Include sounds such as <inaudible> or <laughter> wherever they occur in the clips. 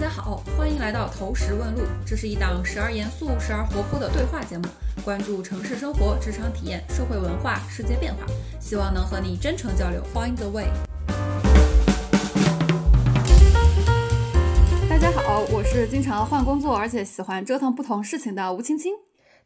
家好，欢迎来到投石问路，这是一档时而严肃、时而活泼的对话节目，关注城市生活、职场体验、社会文化、世界变化，希望能和你真诚交流，find the way。大家好，我是经常换工作而且喜欢折腾不同事情的吴青青。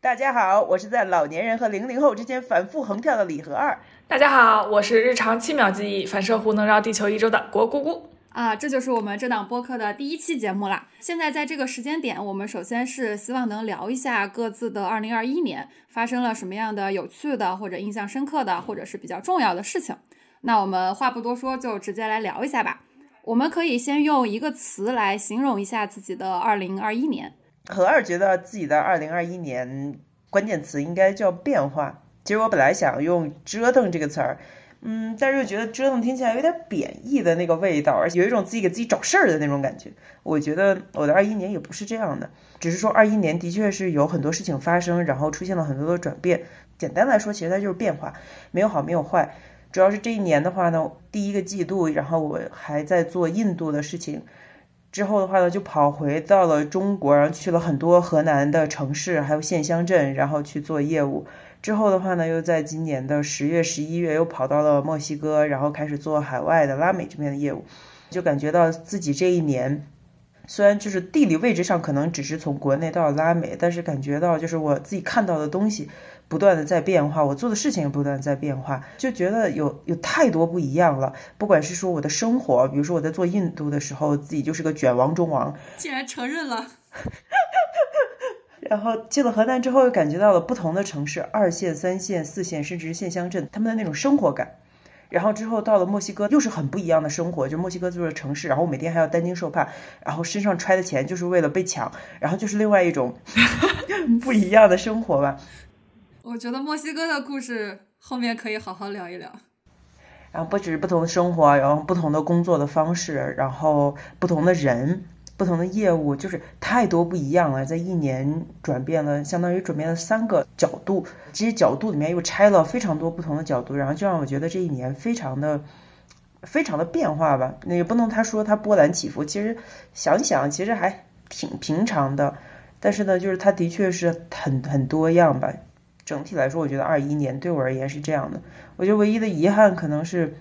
大家好，我是在老年人和零零后之间反复横跳的李和二。大家好，我是日常七秒记忆、反射弧能绕地球一周的郭姑姑。啊，这就是我们这档播客的第一期节目啦。现在在这个时间点，我们首先是希望能聊一下各自的2021年发生了什么样的有趣的，或者印象深刻的，或者是比较重要的事情。那我们话不多说，就直接来聊一下吧。我们可以先用一个词来形容一下自己的2021年。何二觉得自己的2021年关键词应该叫变化。其实我本来想用“折腾”这个词儿，嗯，但是又觉得“折腾”听起来有点贬义的那个味道，而且有一种自己给自己找事儿的那种感觉。我觉得我的二一年也不是这样的，只是说二一年的确是有很多事情发生，然后出现了很多的转变。简单来说，其实它就是变化，没有好，没有坏。主要是这一年的话呢，第一个季度，然后我还在做印度的事情，之后的话呢，就跑回到了中国，然后去了很多河南的城市，还有县乡镇，然后去做业务。之后的话呢，又在今年的十月、十一月又跑到了墨西哥，然后开始做海外的拉美这边的业务，就感觉到自己这一年，虽然就是地理位置上可能只是从国内到拉美，但是感觉到就是我自己看到的东西不断的在变化，我做的事情也不断在变化，就觉得有有太多不一样了。不管是说我的生活，比如说我在做印度的时候，自己就是个卷王中王，竟然承认了。<laughs> 然后进了河南之后，又感觉到了不同的城市，二线、三线、四线，甚至是县乡镇，他们的那种生活感。然后之后到了墨西哥，又是很不一样的生活，就墨西哥就是城市，然后每天还要担惊受怕，然后身上揣的钱就是为了被抢，然后就是另外一种 <laughs> 不一样的生活吧。<laughs> 我觉得墨西哥的故事后面可以好好聊一聊。然后不只是不同的生活，然后不同的工作的方式，然后不同的人。不同的业务就是太多不一样了，在一年转变了，相当于转变了三个角度，这些角度里面又拆了非常多不同的角度，然后就让我觉得这一年非常的、非常的变化吧。那也不能他说它波澜起伏，其实想想其实还挺平常的，但是呢，就是它的确是很很多样吧。整体来说，我觉得二一年对我而言是这样的。我觉得唯一的遗憾可能是。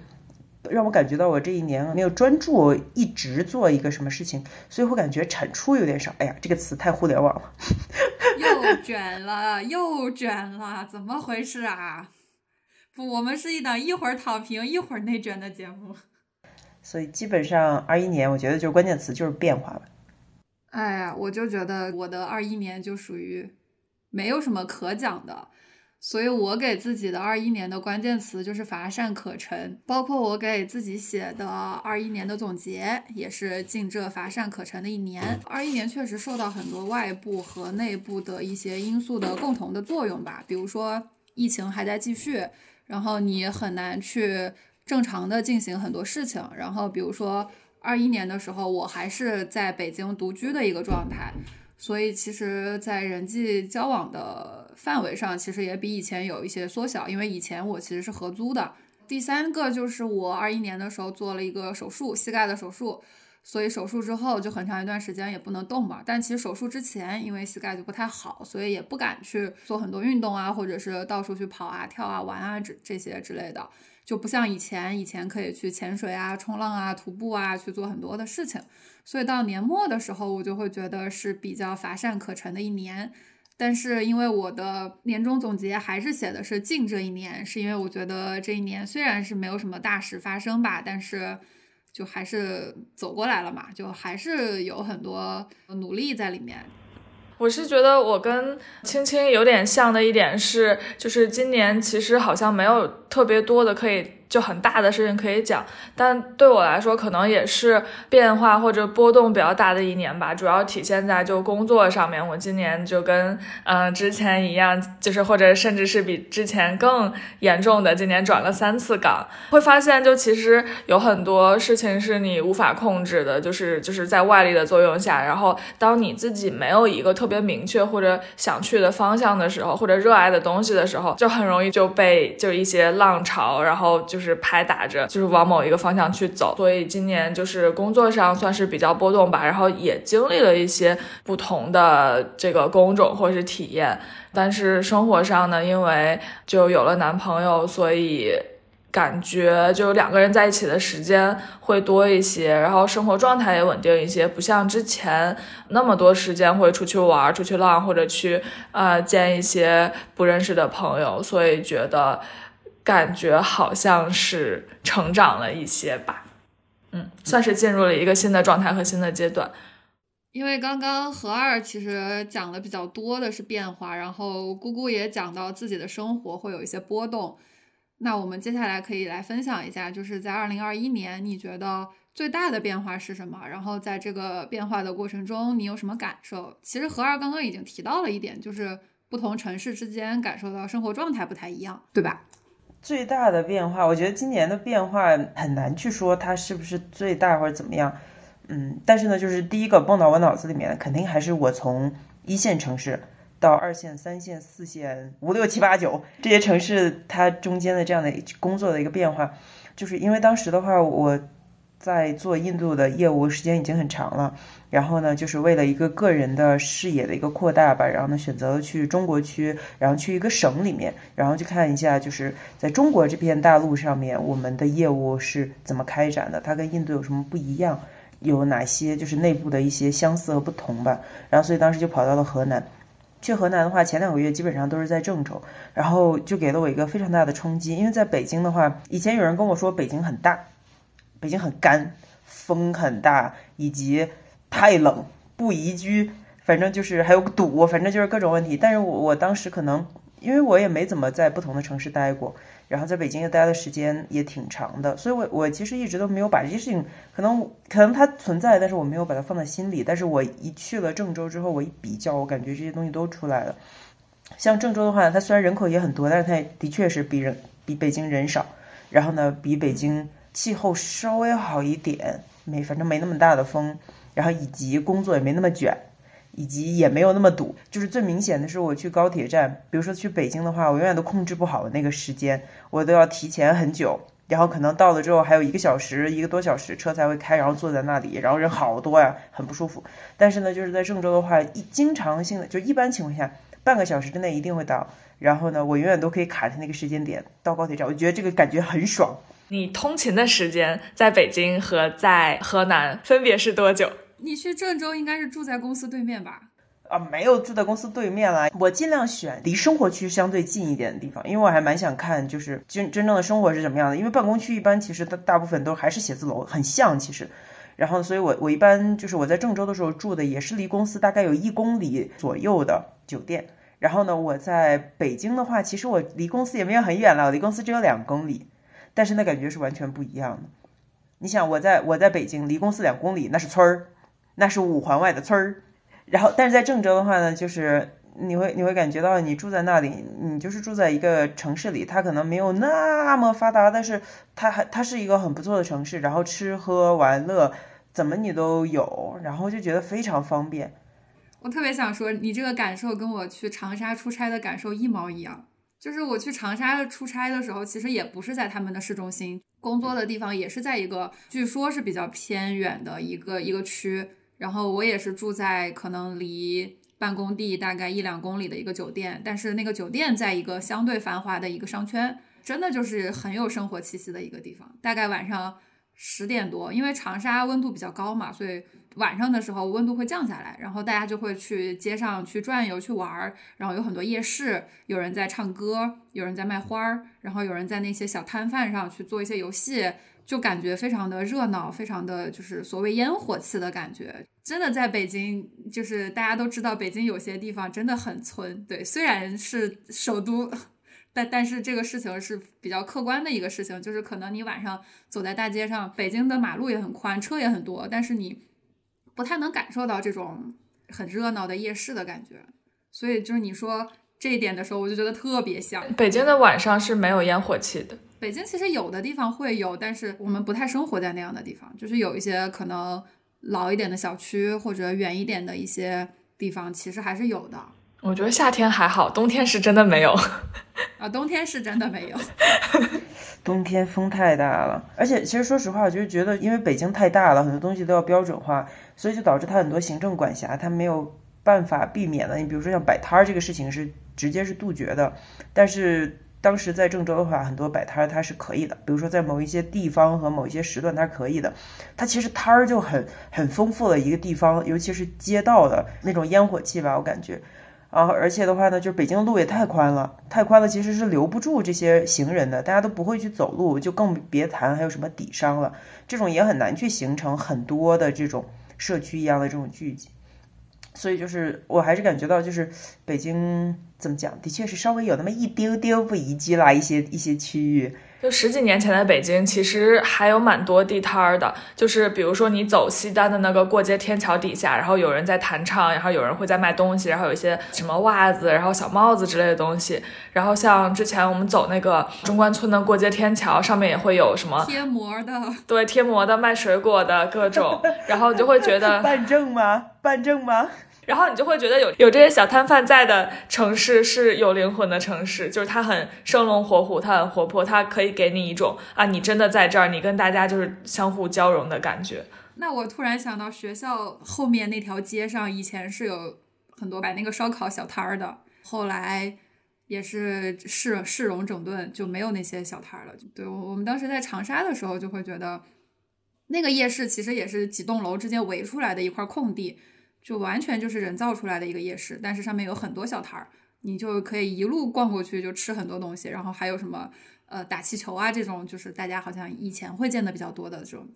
让我感觉到我这一年没有专注一直做一个什么事情，所以我感觉产出有点少。哎呀，这个词太互联网了，<laughs> 又卷了，又卷了，怎么回事啊？不，我们是一档一会儿躺平一会儿内卷的节目。所以基本上二一年，我觉得就是关键词就是变化吧。哎呀，我就觉得我的二一年就属于没有什么可讲的。所以我给自己的二一年的关键词就是乏善可陈，包括我给自己写的二一年的总结也是尽这乏善可陈的一年。二一年确实受到很多外部和内部的一些因素的共同的作用吧，比如说疫情还在继续，然后你很难去正常的进行很多事情。然后比如说二一年的时候，我还是在北京独居的一个状态。所以其实，在人际交往的范围上，其实也比以前有一些缩小。因为以前我其实是合租的。第三个就是我二一年的时候做了一个手术，膝盖的手术，所以手术之后就很长一段时间也不能动嘛。但其实手术之前，因为膝盖就不太好，所以也不敢去做很多运动啊，或者是到处去跑啊、跳啊、玩啊这这些之类的，就不像以前，以前可以去潜水啊、冲浪啊、徒步啊，去做很多的事情。所以到年末的时候，我就会觉得是比较乏善可陈的一年。但是因为我的年终总结还是写的是近这一年，是因为我觉得这一年虽然是没有什么大事发生吧，但是就还是走过来了嘛，就还是有很多努力在里面。我是觉得我跟青青有点像的一点是，就是今年其实好像没有特别多的可以。就很大的事情可以讲，但对我来说可能也是变化或者波动比较大的一年吧。主要体现在就工作上面，我今年就跟嗯之前一样，就是或者甚至是比之前更严重的，今年转了三次岗，会发现就其实有很多事情是你无法控制的，就是就是在外力的作用下，然后当你自己没有一个特别明确或者想去的方向的时候，或者热爱的东西的时候，就很容易就被就一些浪潮，然后就是。是拍打着，就是往某一个方向去走。所以今年就是工作上算是比较波动吧，然后也经历了一些不同的这个工种或是体验。但是生活上呢，因为就有了男朋友，所以。感觉就两个人在一起的时间会多一些，然后生活状态也稳定一些，不像之前那么多时间会出去玩、出去浪或者去呃见一些不认识的朋友，所以觉得感觉好像是成长了一些吧，嗯，算是进入了一个新的状态和新的阶段。因为刚刚何二其实讲的比较多的是变化，然后姑姑也讲到自己的生活会有一些波动。那我们接下来可以来分享一下，就是在二零二一年，你觉得最大的变化是什么？然后在这个变化的过程中，你有什么感受？其实何二刚刚已经提到了一点，就是不同城市之间感受到生活状态不太一样，对吧？最大的变化，我觉得今年的变化很难去说它是不是最大或者怎么样。嗯，但是呢，就是第一个蹦到我脑子里面的，肯定还是我从一线城市。到二线、三线、四线、五六七八九这些城市，它中间的这样的工作的一个变化，就是因为当时的话，我在做印度的业务时间已经很长了，然后呢，就是为了一个个人的视野的一个扩大吧，然后呢，选择了去中国区，然后去一个省里面，然后去看一下，就是在中国这片大陆上面，我们的业务是怎么开展的，它跟印度有什么不一样，有哪些就是内部的一些相似和不同吧，然后所以当时就跑到了河南。去河南的话，前两个月基本上都是在郑州，然后就给了我一个非常大的冲击。因为在北京的话，以前有人跟我说北京很大，北京很干，风很大，以及太冷不宜居，反正就是还有堵，反正就是各种问题。但是我我当时可能。因为我也没怎么在不同的城市待过，然后在北京也待的时间也挺长的，所以我我其实一直都没有把这些事情，可能可能它存在，但是我没有把它放在心里。但是我一去了郑州之后，我一比较，我感觉这些东西都出来了。像郑州的话，它虽然人口也很多，但是它的确是比人比北京人少，然后呢，比北京气候稍微好一点，没反正没那么大的风，然后以及工作也没那么卷。以及也没有那么堵，就是最明显的是我去高铁站，比如说去北京的话，我永远都控制不好那个时间，我都要提前很久，然后可能到了之后还有一个小时、一个多小时车才会开，然后坐在那里，然后人好多呀，很不舒服。但是呢，就是在郑州的话，一经常性的就一般情况下，半个小时之内一定会到，然后呢，我永远都可以卡在那个时间点到高铁站，我觉得这个感觉很爽。你通勤的时间在北京和在河南分别是多久？你去郑州应该是住在公司对面吧？啊，没有住在公司对面啦。我尽量选离生活区相对近一点的地方，因为我还蛮想看，就是真真正的生活是怎么样的。因为办公区一般其实大大部分都还是写字楼，很像其实。然后，所以我我一般就是我在郑州的时候住的也是离公司大概有一公里左右的酒店。然后呢，我在北京的话，其实我离公司也没有很远了，我离公司只有两公里，但是那感觉是完全不一样的。你想，我在我在北京离公司两公里，那是村儿。那是五环外的村儿，然后但是在郑州的话呢，就是你会你会感觉到你住在那里，你就是住在一个城市里，它可能没有那么发达，但是它还它是一个很不错的城市，然后吃喝玩乐怎么你都有，然后就觉得非常方便。我特别想说，你这个感受跟我去长沙出差的感受一毛一样，就是我去长沙出差的时候，其实也不是在他们的市中心工作的地方，也是在一个据说是比较偏远的一个一个区。然后我也是住在可能离办公地大概一两公里的一个酒店，但是那个酒店在一个相对繁华的一个商圈，真的就是很有生活气息的一个地方。大概晚上十点多，因为长沙温度比较高嘛，所以晚上的时候温度会降下来，然后大家就会去街上去转悠去玩儿，然后有很多夜市，有人在唱歌，有人在卖花儿，然后有人在那些小摊贩上去做一些游戏。就感觉非常的热闹，非常的就是所谓烟火气的感觉。真的在北京，就是大家都知道，北京有些地方真的很村。对，虽然是首都，<laughs> 但但是这个事情是比较客观的一个事情，就是可能你晚上走在大街上，北京的马路也很宽，车也很多，但是你不太能感受到这种很热闹的夜市的感觉。所以就是你说这一点的时候，我就觉得特别像北京的晚上是没有烟火气的。北京其实有的地方会有，但是我们不太生活在那样的地方。就是有一些可能老一点的小区或者远一点的一些地方，其实还是有的。我觉得夏天还好，冬天是真的没有。<laughs> 啊，冬天是真的没有。<laughs> 冬天风太大了，而且其实说实话，我就是觉得，因为北京太大了，很多东西都要标准化，所以就导致它很多行政管辖它没有办法避免的。你比如说像摆摊儿这个事情是直接是杜绝的，但是当时在郑州的话，很多摆摊儿它是可以的，比如说在某一些地方和某一些时段它是可以的。它其实摊儿就很很丰富的一个地方，尤其是街道的那种烟火气吧，我感觉。啊，而且的话呢，就是北京的路也太宽了，太宽了，其实是留不住这些行人的，大家都不会去走路，就更别谈还有什么底商了，这种也很难去形成很多的这种社区一样的这种聚集，所以就是我还是感觉到，就是北京怎么讲，的确是稍微有那么一丢丢不宜居啦，一些一些区域。就十几年前的北京，其实还有蛮多地摊儿的。就是比如说你走西单的那个过街天桥底下，然后有人在弹唱，然后有人会在卖东西，然后有一些什么袜子，然后小帽子之类的东西。然后像之前我们走那个中关村的过街天桥，上面也会有什么贴膜的，对，贴膜的、卖水果的各种。<laughs> 然后你就会觉得办证吗？办证吗？然后你就会觉得有有这些小摊贩在的城市是有灵魂的城市，就是它很生龙活虎，它很活泼，它可以给你一种啊，你真的在这儿，你跟大家就是相互交融的感觉。那我突然想到，学校后面那条街上以前是有很多摆那个烧烤小摊儿的，后来也是市市容整顿，就没有那些小摊儿了。对，我我们当时在长沙的时候，就会觉得那个夜市其实也是几栋楼之间围出来的一块空地。就完全就是人造出来的一个夜市，但是上面有很多小摊儿，你就可以一路逛过去，就吃很多东西。然后还有什么呃打气球啊这种，就是大家好像以前会见的比较多的这种。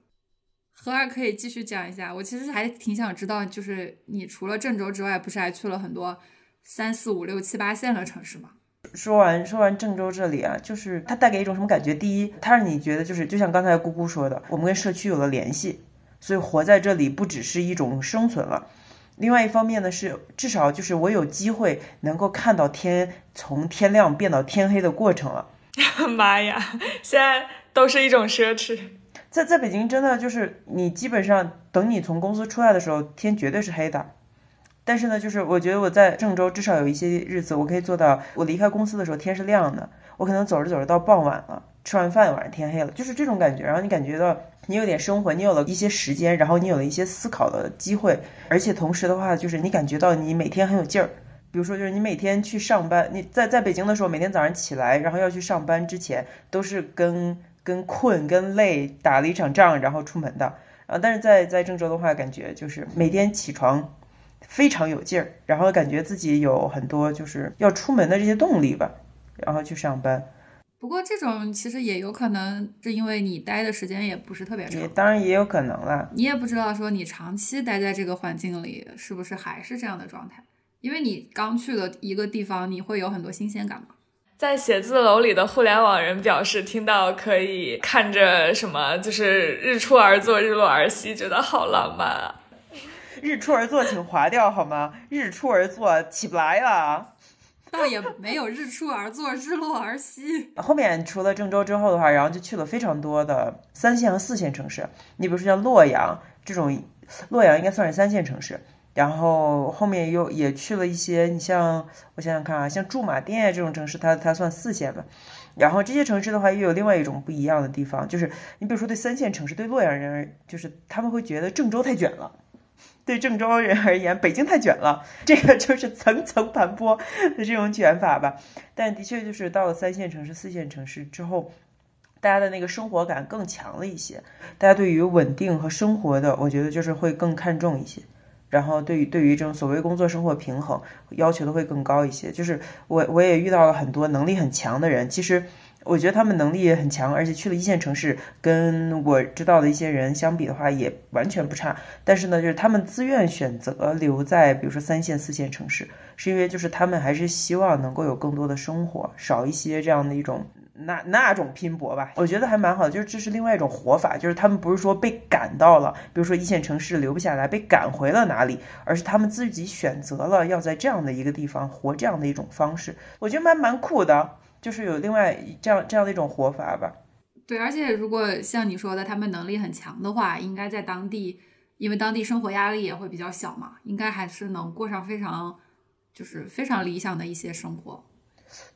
何二可以继续讲一下，我其实还挺想知道，就是你除了郑州之外，不是还去了很多三四五六七八线的城市吗？说完说完郑州这里啊，就是它带给一种什么感觉？第一，它让你觉得就是就像刚才姑姑说的，我们跟社区有了联系，所以活在这里不只是一种生存了。另外一方面呢，是至少就是我有机会能够看到天从天亮变到天黑的过程了。<laughs> 妈呀，现在都是一种奢侈。在在北京，真的就是你基本上等你从公司出来的时候，天绝对是黑的。但是呢，就是我觉得我在郑州至少有一些日子，我可以做到，我离开公司的时候天是亮的，我可能走着走着到傍晚了，吃完饭晚上天黑了，就是这种感觉。然后你感觉到。你有点生活，你有了一些时间，然后你有了一些思考的机会，而且同时的话，就是你感觉到你每天很有劲儿。比如说，就是你每天去上班，你在在北京的时候，每天早上起来，然后要去上班之前，都是跟跟困跟累打了一场仗，然后出门的啊。但是在在郑州的话，感觉就是每天起床非常有劲儿，然后感觉自己有很多就是要出门的这些动力吧，然后去上班。不过这种其实也有可能是因为你待的时间也不是特别长，当然也有可能了。你也不知道说你长期待在这个环境里是不是还是这样的状态，因为你刚去了一个地方，你会有很多新鲜感嘛。在写字楼里的互联网人表示，听到可以看着什么，就是日出而作，日落而息，觉得好浪漫啊。日出而作，请划掉好吗？日出而作起不来了。<laughs> 倒也没有日出而作，日落而息。后面除了郑州之后的话，然后就去了非常多的三线和四线城市。你比如说像洛阳这种，洛阳应该算是三线城市。然后后面又也去了一些，你像我想想看啊，像驻马店这种城市，它它算四线吧。然后这些城市的话，又有另外一种不一样的地方，就是你比如说对三线城市，对洛阳人，就是他们会觉得郑州太卷了。对郑州人而言，北京太卷了，这个就是层层盘剥的这种卷法吧。但的确就是到了三线城市、四线城市之后，大家的那个生活感更强了一些，大家对于稳定和生活的，我觉得就是会更看重一些。然后对于对于这种所谓工作生活平衡要求的会更高一些。就是我我也遇到了很多能力很强的人，其实。我觉得他们能力也很强，而且去了一线城市，跟我知道的一些人相比的话，也完全不差。但是呢，就是他们自愿选择留在，比如说三线、四线城市，是因为就是他们还是希望能够有更多的生活，少一些这样的一种那那种拼搏吧。我觉得还蛮好的，就是这是另外一种活法，就是他们不是说被赶到了，比如说一线城市留不下来，被赶回了哪里，而是他们自己选择了要在这样的一个地方活这样的一种方式，我觉得蛮蛮酷的。就是有另外这样这样的一种活法吧。对，而且如果像你说的，他们能力很强的话，应该在当地，因为当地生活压力也会比较小嘛，应该还是能过上非常就是非常理想的一些生活。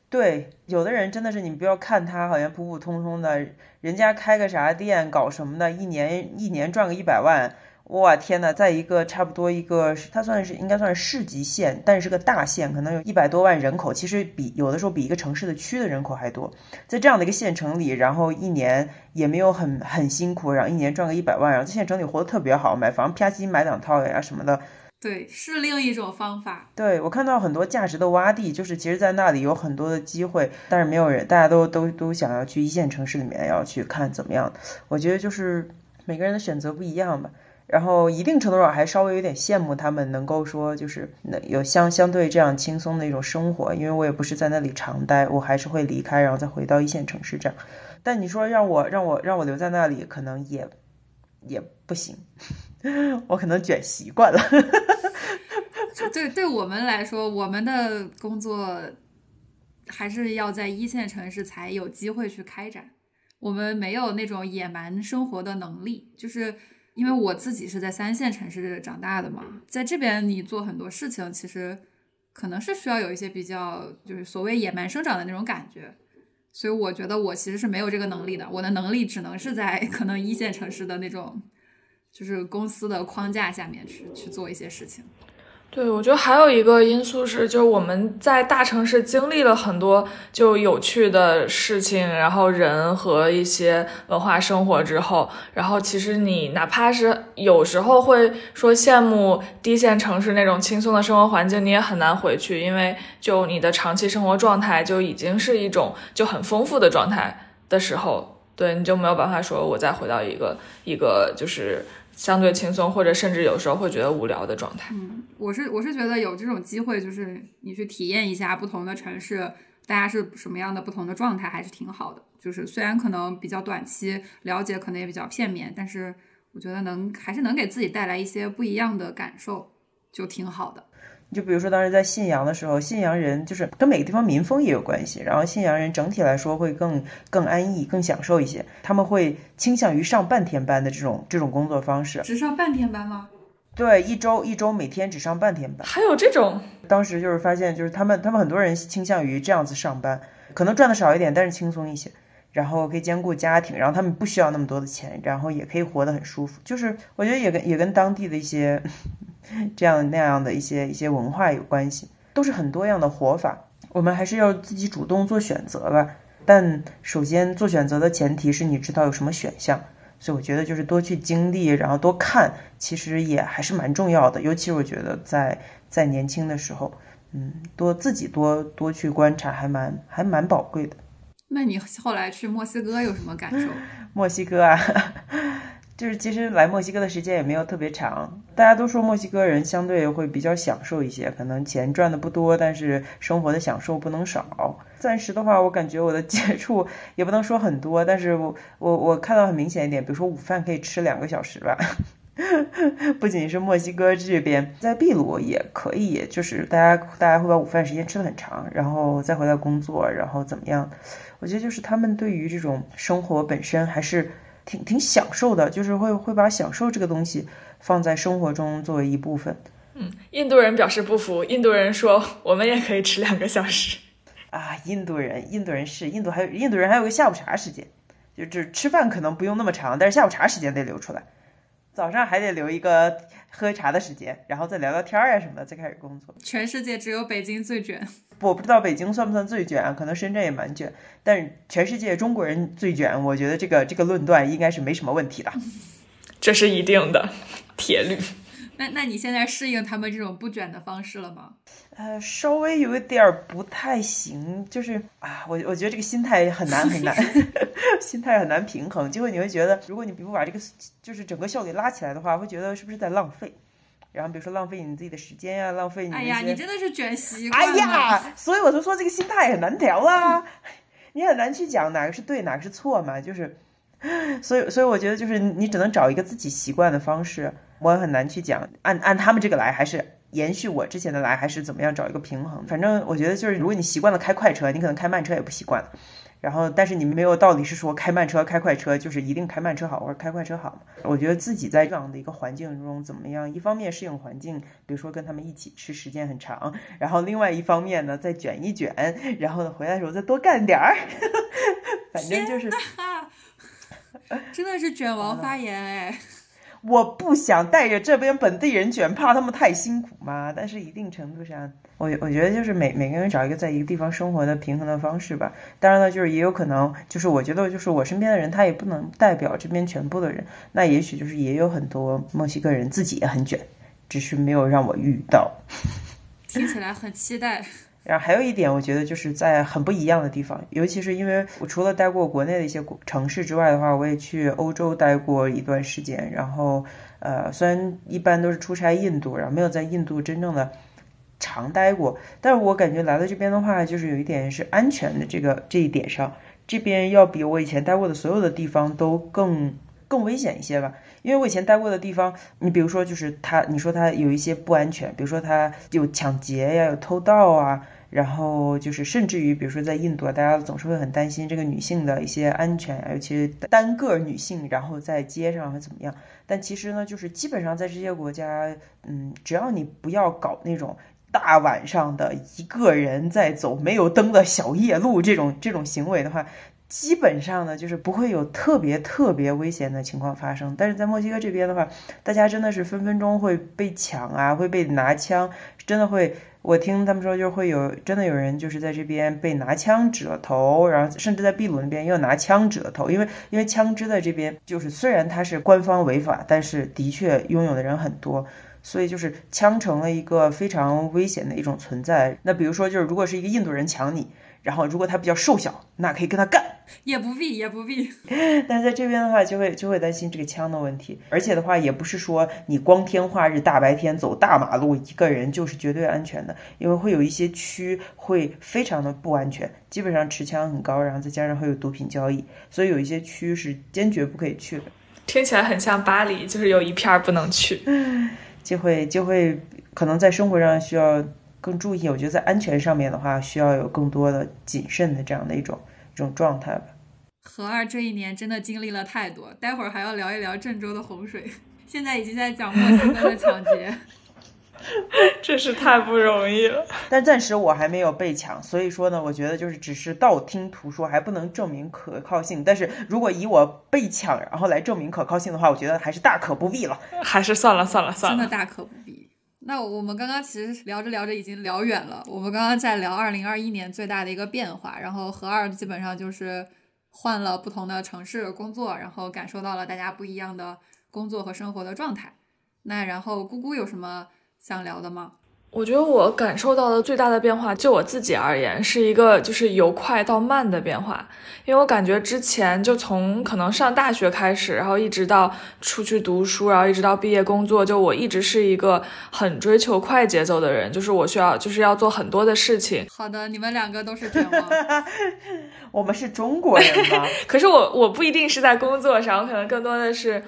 对，有的人真的是你不要看他好像普普通通的，人家开个啥店搞什么的，一年一年赚个一百万。哇天呐，在一个差不多一个，它算是应该算是市级县，但是个大县，可能有一百多万人口，其实比有的时候比一个城市的区的人口还多。在这样的一个县城里，然后一年也没有很很辛苦，然后一年赚个一百万，然后在县城里活得特别好，买房啪叽买两套呀什么的。对，是另一种方法。对我看到很多价值的洼地，就是其实在那里有很多的机会，但是没有人，大家都都都想要去一线城市里面要去看怎么样。我觉得就是每个人的选择不一样吧。然后一定程度上还稍微有点羡慕他们能够说就是能有相相对这样轻松的一种生活，因为我也不是在那里常待，我还是会离开，然后再回到一线城市这样。但你说让我让我让我留在那里，可能也也不行，<laughs> 我可能卷习惯了。<laughs> 对，对我们来说，我们的工作还是要在一线城市才有机会去开展，我们没有那种野蛮生活的能力，就是。因为我自己是在三线城市长大的嘛，在这边你做很多事情，其实可能是需要有一些比较，就是所谓野蛮生长的那种感觉，所以我觉得我其实是没有这个能力的，我的能力只能是在 <laughs> 可能一线城市的那种，就是公司的框架下面去去做一些事情。对，我觉得还有一个因素是，就是我们在大城市经历了很多就有趣的事情，然后人和一些文化生活之后，然后其实你哪怕是有时候会说羡慕低线城市那种轻松的生活环境，你也很难回去，因为就你的长期生活状态就已经是一种就很丰富的状态的时候，对，你就没有办法说我再回到一个一个就是。相对轻松，或者甚至有时候会觉得无聊的状态。嗯，我是我是觉得有这种机会，就是你去体验一下不同的城市，大家是什么样的不同的状态，还是挺好的。就是虽然可能比较短期了解，可能也比较片面，但是我觉得能还是能给自己带来一些不一样的感受，就挺好的。就比如说，当时在信阳的时候，信阳人就是跟每个地方民风也有关系。然后信阳人整体来说会更更安逸、更享受一些。他们会倾向于上半天班的这种这种工作方式。只上半天班吗？对，一周一周每天只上半天班。还有这种？当时就是发现，就是他们他们很多人倾向于这样子上班，可能赚的少一点，但是轻松一些，然后可以兼顾家庭，然后他们不需要那么多的钱，然后也可以活得很舒服。就是我觉得也跟也跟当地的一些。这样那样的一些一些文化有关系，都是很多样的活法。我们还是要自己主动做选择吧。但首先做选择的前提是你知道有什么选项。所以我觉得就是多去经历，然后多看，其实也还是蛮重要的。尤其是我觉得在在年轻的时候，嗯，多自己多多去观察，还蛮还蛮宝贵的。那你后来去墨西哥有什么感受？<laughs> 墨西哥啊。<laughs> 就是其实来墨西哥的时间也没有特别长，大家都说墨西哥人相对会比较享受一些，可能钱赚的不多，但是生活的享受不能少。暂时的话，我感觉我的接触也不能说很多，但是我我我看到很明显一点，比如说午饭可以吃两个小时吧，<laughs> 不仅是墨西哥这边，在秘鲁也可以，就是大家大家会把午饭时间吃的很长，然后再回来工作，然后怎么样？我觉得就是他们对于这种生活本身还是。挺挺享受的，就是会会把享受这个东西放在生活中作为一部分。嗯，印度人表示不服，印度人说我们也可以吃两个小时。啊，印度人，印度人是印度，还有印度人还有个下午茶时间，就就吃饭可能不用那么长，但是下午茶时间得留出来，早上还得留一个喝茶的时间，然后再聊聊天啊什么的，再开始工作。全世界只有北京最卷。我不知道北京算不算最卷，可能深圳也蛮卷，但是全世界中国人最卷，我觉得这个这个论断应该是没什么问题的，这是一定的铁律。那那你现在适应他们这种不卷的方式了吗？呃，稍微有一点儿不太行，就是啊，我我觉得这个心态很难很难，<laughs> 心态很难平衡，就会你会觉得，如果你不把这个就是整个效率拉起来的话，会觉得是不是在浪费。然后比如说浪费你自己的时间呀，浪费你。哎呀，你真的是卷习惯哎呀，所以我就说这个心态很难调啊，<laughs> 你很难去讲哪个是对，哪个是错嘛。就是，<laughs> 所以所以我觉得就是你只能找一个自己习惯的方式，我很难去讲按按他们这个来，还是延续我之前的来，还是怎么样找一个平衡。反正我觉得就是如果你习惯了开快车，你可能开慢车也不习惯。然后，但是你没有道理是说开慢车、开快车就是一定开慢车好，或者开快车好。我觉得自己在这样的一个环境中怎么样？一方面适应环境，比如说跟他们一起吃时间很长，然后另外一方面呢再卷一卷，然后呢回来的时候再多干点儿。<laughs> 反正就是，真的是卷王发言哎。我不想带着这边本地人卷，怕他们太辛苦嘛。但是一定程度上，我我觉得就是每每个人找一个在一个地方生活的平衡的方式吧。当然了，就是也有可能，就是我觉得就是我身边的人，他也不能代表这边全部的人。那也许就是也有很多墨西哥人自己也很卷，只是没有让我遇到。<laughs> 听起来很期待。然后还有一点，我觉得就是在很不一样的地方，尤其是因为我除了待过国内的一些城市之外的话，我也去欧洲待过一段时间。然后，呃，虽然一般都是出差印度，然后没有在印度真正的常待过，但是我感觉来到这边的话，就是有一点是安全的这个这一点上，这边要比我以前待过的所有的地方都更更危险一些吧。因为我以前待过的地方，你比如说就是它，你说它有一些不安全，比如说它有抢劫呀，有偷盗啊，然后就是甚至于，比如说在印度，大家总是会很担心这个女性的一些安全，尤其是单个女性，然后在街上会怎么样？但其实呢，就是基本上在这些国家，嗯，只要你不要搞那种大晚上的一个人在走没有灯的小夜路这种这种行为的话。基本上呢，就是不会有特别特别危险的情况发生。但是在墨西哥这边的话，大家真的是分分钟会被抢啊，会被拿枪，真的会。我听他们说，就会有真的有人就是在这边被拿枪指了头，然后甚至在秘鲁那边又拿枪指了头。因为因为枪支在这边就是虽然它是官方违法，但是的确拥有的人很多，所以就是枪成了一个非常危险的一种存在。那比如说就是如果是一个印度人抢你。然后，如果他比较瘦小，那可以跟他干，也不必，也不必。<laughs> 但是在这边的话，就会就会担心这个枪的问题。而且的话，也不是说你光天化日大白天走大马路，一个人就是绝对安全的，因为会有一些区会非常的不安全，基本上持枪很高，然后再加上会有毒品交易，所以有一些区是坚决不可以去的。听起来很像巴黎，就是有一片不能去，<laughs> 就会就会可能在生活上需要。更注意，我觉得在安全上面的话，需要有更多的谨慎的这样的一种一种状态吧。何二这一年真的经历了太多，待会儿还要聊一聊郑州的洪水，现在已经在讲墨西哥的抢劫，<laughs> 真是太不容易了。但暂时我还没有被抢，所以说呢，我觉得就是只是道听途说，还不能证明可靠性。但是如果以我被抢然后来证明可靠性的话，我觉得还是大可不必了。还是算了算了算了，真的大可不必。那我们刚刚其实聊着聊着已经聊远了。我们刚刚在聊二零二一年最大的一个变化，然后和二基本上就是换了不同的城市工作，然后感受到了大家不一样的工作和生活的状态。那然后姑姑有什么想聊的吗？我觉得我感受到的最大的变化，就我自己而言，是一个就是由快到慢的变化。因为我感觉之前就从可能上大学开始，然后一直到出去读书，然后一直到毕业工作，就我一直是一个很追求快节奏的人，就是我需要就是要做很多的事情。好的，你们两个都是天王，<laughs> 我们是中国人吗？<laughs> 可是我我不一定是在工作上，我可能更多的是。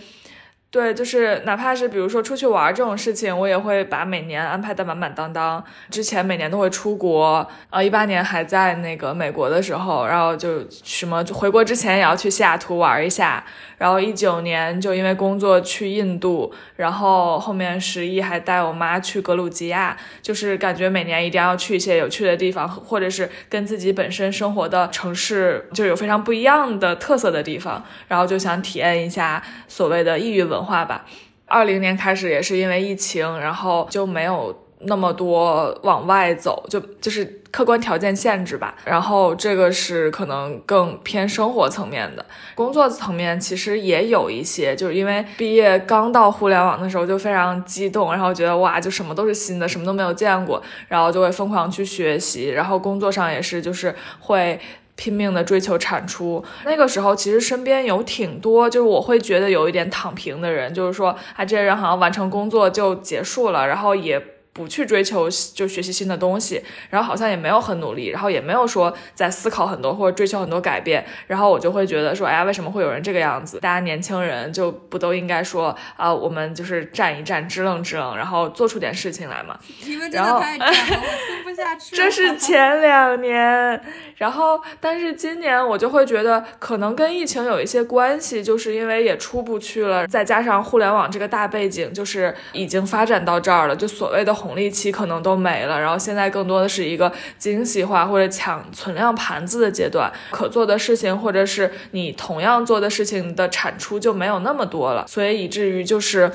对，就是哪怕是比如说出去玩这种事情，我也会把每年安排的满满当当。之前每年都会出国，呃，一八年还在那个美国的时候，然后就什么回国之前也要去西雅图玩一下。然后一九年就因为工作去印度，然后后面十一还带我妈去格鲁吉亚，就是感觉每年一定要去一些有趣的地方，或者是跟自己本身生活的城市就有非常不一样的特色的地方，然后就想体验一下所谓的异域文化吧。二零年开始也是因为疫情，然后就没有。那么多往外走，就就是客观条件限制吧。然后这个是可能更偏生活层面的，工作层面其实也有一些，就是因为毕业刚到互联网的时候就非常激动，然后觉得哇，就什么都是新的，什么都没有见过，然后就会疯狂去学习。然后工作上也是，就是会拼命的追求产出。那个时候其实身边有挺多，就是我会觉得有一点躺平的人，就是说啊，这些人好像完成工作就结束了，然后也。不去追求就学习新的东西，然后好像也没有很努力，然后也没有说在思考很多或者追求很多改变，然后我就会觉得说，哎呀，为什么会有人这个样子？大家年轻人就不都应该说啊，我们就是站一站，支棱支棱，然后做出点事情来嘛？你们真的太了，我不下去。这是前两年，然后但是今年我就会觉得可能跟疫情有一些关系，就是因为也出不去了，再加上互联网这个大背景，就是已经发展到这儿了，就所谓的红利期可能都没了，然后现在更多的是一个精细化或者抢存量盘子的阶段，可做的事情或者是你同样做的事情的产出就没有那么多了，所以以至于就是。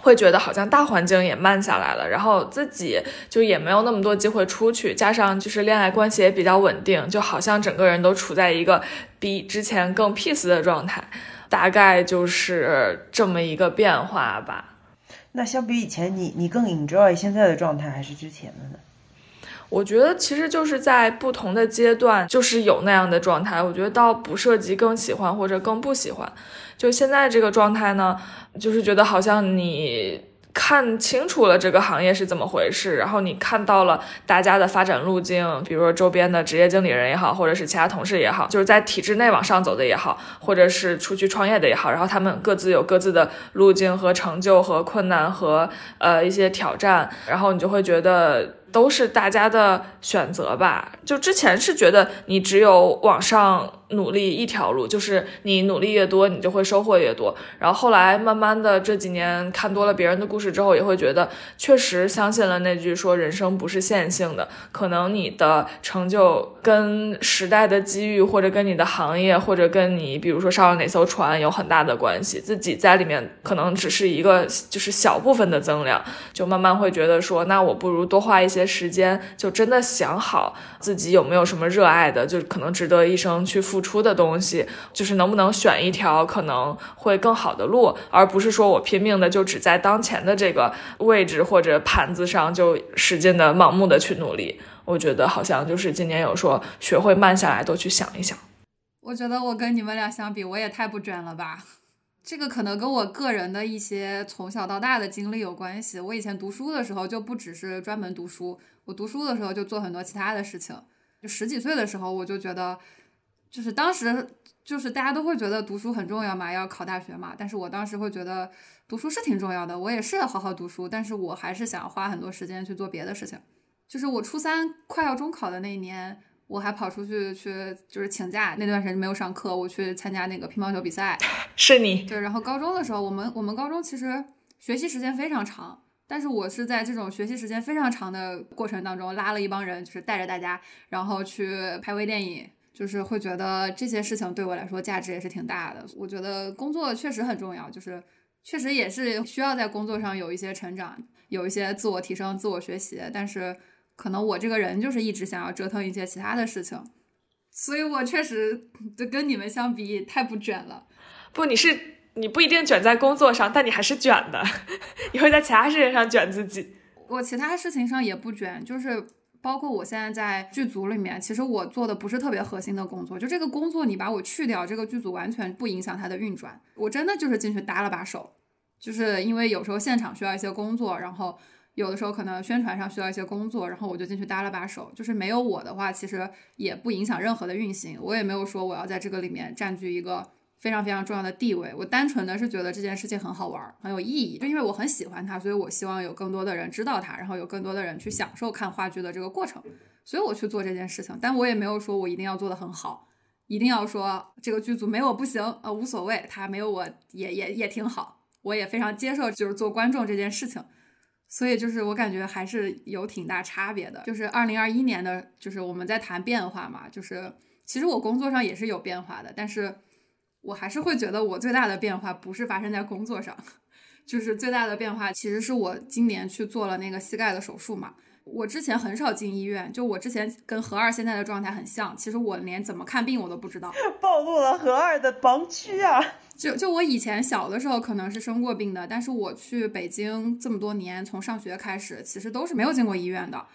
会觉得好像大环境也慢下来了，然后自己就也没有那么多机会出去，加上就是恋爱关系也比较稳定，就好像整个人都处在一个比之前更 peace 的状态，大概就是这么一个变化吧。那相比以前，你你更 enjoy 现在的状态还是之前的呢？我觉得其实就是在不同的阶段，就是有那样的状态。我觉得倒不涉及更喜欢或者更不喜欢，就现在这个状态呢。就是觉得好像你看清楚了这个行业是怎么回事，然后你看到了大家的发展路径，比如说周边的职业经理人也好，或者是其他同事也好，就是在体制内往上走的也好，或者是出去创业的也好，然后他们各自有各自的路径和成就和困难和呃一些挑战，然后你就会觉得。都是大家的选择吧。就之前是觉得你只有往上努力一条路，就是你努力越多，你就会收获越多。然后后来慢慢的这几年看多了别人的故事之后，也会觉得确实相信了那句说人生不是线性的，可能你的成就跟时代的机遇，或者跟你的行业，或者跟你比如说上了哪艘船有很大的关系。自己在里面可能只是一个就是小部分的增量，就慢慢会觉得说，那我不如多花一些。时间就真的想好自己有没有什么热爱的，就可能值得一生去付出的东西，就是能不能选一条可能会更好的路，而不是说我拼命的就只在当前的这个位置或者盘子上就使劲的盲目的去努力。我觉得好像就是今年有说学会慢下来，多去想一想。我觉得我跟你们俩相比，我也太不卷了吧。这个可能跟我个人的一些从小到大的经历有关系。我以前读书的时候就不只是专门读书，我读书的时候就做很多其他的事情。就十几岁的时候，我就觉得，就是当时就是大家都会觉得读书很重要嘛，要考大学嘛。但是我当时会觉得读书是挺重要的，我也是要好好读书，但是我还是想花很多时间去做别的事情。就是我初三快要中考的那一年。我还跑出去去，就是请假那段时间没有上课，我去参加那个乒乓球比赛。<laughs> 是你对，然后高中的时候，我们我们高中其实学习时间非常长，但是我是在这种学习时间非常长的过程当中，拉了一帮人，就是带着大家，然后去拍微电影，就是会觉得这些事情对我来说价值也是挺大的。我觉得工作确实很重要，就是确实也是需要在工作上有一些成长，有一些自我提升、自我学习，但是。可能我这个人就是一直想要折腾一些其他的事情，所以我确实就跟你们相比太不卷了。不，你是你不一定卷在工作上，但你还是卷的，<laughs> 你会在其他事情上卷自己。我其他事情上也不卷，就是包括我现在在剧组里面，其实我做的不是特别核心的工作，就这个工作你把我去掉，这个剧组完全不影响它的运转。我真的就是进去搭了把手，就是因为有时候现场需要一些工作，然后。有的时候可能宣传上需要一些工作，然后我就进去搭了把手。就是没有我的话，其实也不影响任何的运行。我也没有说我要在这个里面占据一个非常非常重要的地位。我单纯的是觉得这件事情很好玩，很有意义。就因为我很喜欢它，所以我希望有更多的人知道它，然后有更多的人去享受看话剧的这个过程。所以我去做这件事情，但我也没有说我一定要做得很好，一定要说这个剧组没我不行啊，无所谓，他没有我也也也挺好。我也非常接受就是做观众这件事情。所以就是我感觉还是有挺大差别的。就是二零二一年的，就是我们在谈变化嘛。就是其实我工作上也是有变化的，但是我还是会觉得我最大的变化不是发生在工作上，就是最大的变化其实是我今年去做了那个膝盖的手术嘛。我之前很少进医院，就我之前跟何二现在的状态很像。其实我连怎么看病我都不知道，<laughs> 暴露了何二的盲区啊！就就我以前小的时候可能是生过病的，但是我去北京这么多年，从上学开始，其实都是没有进过医院的。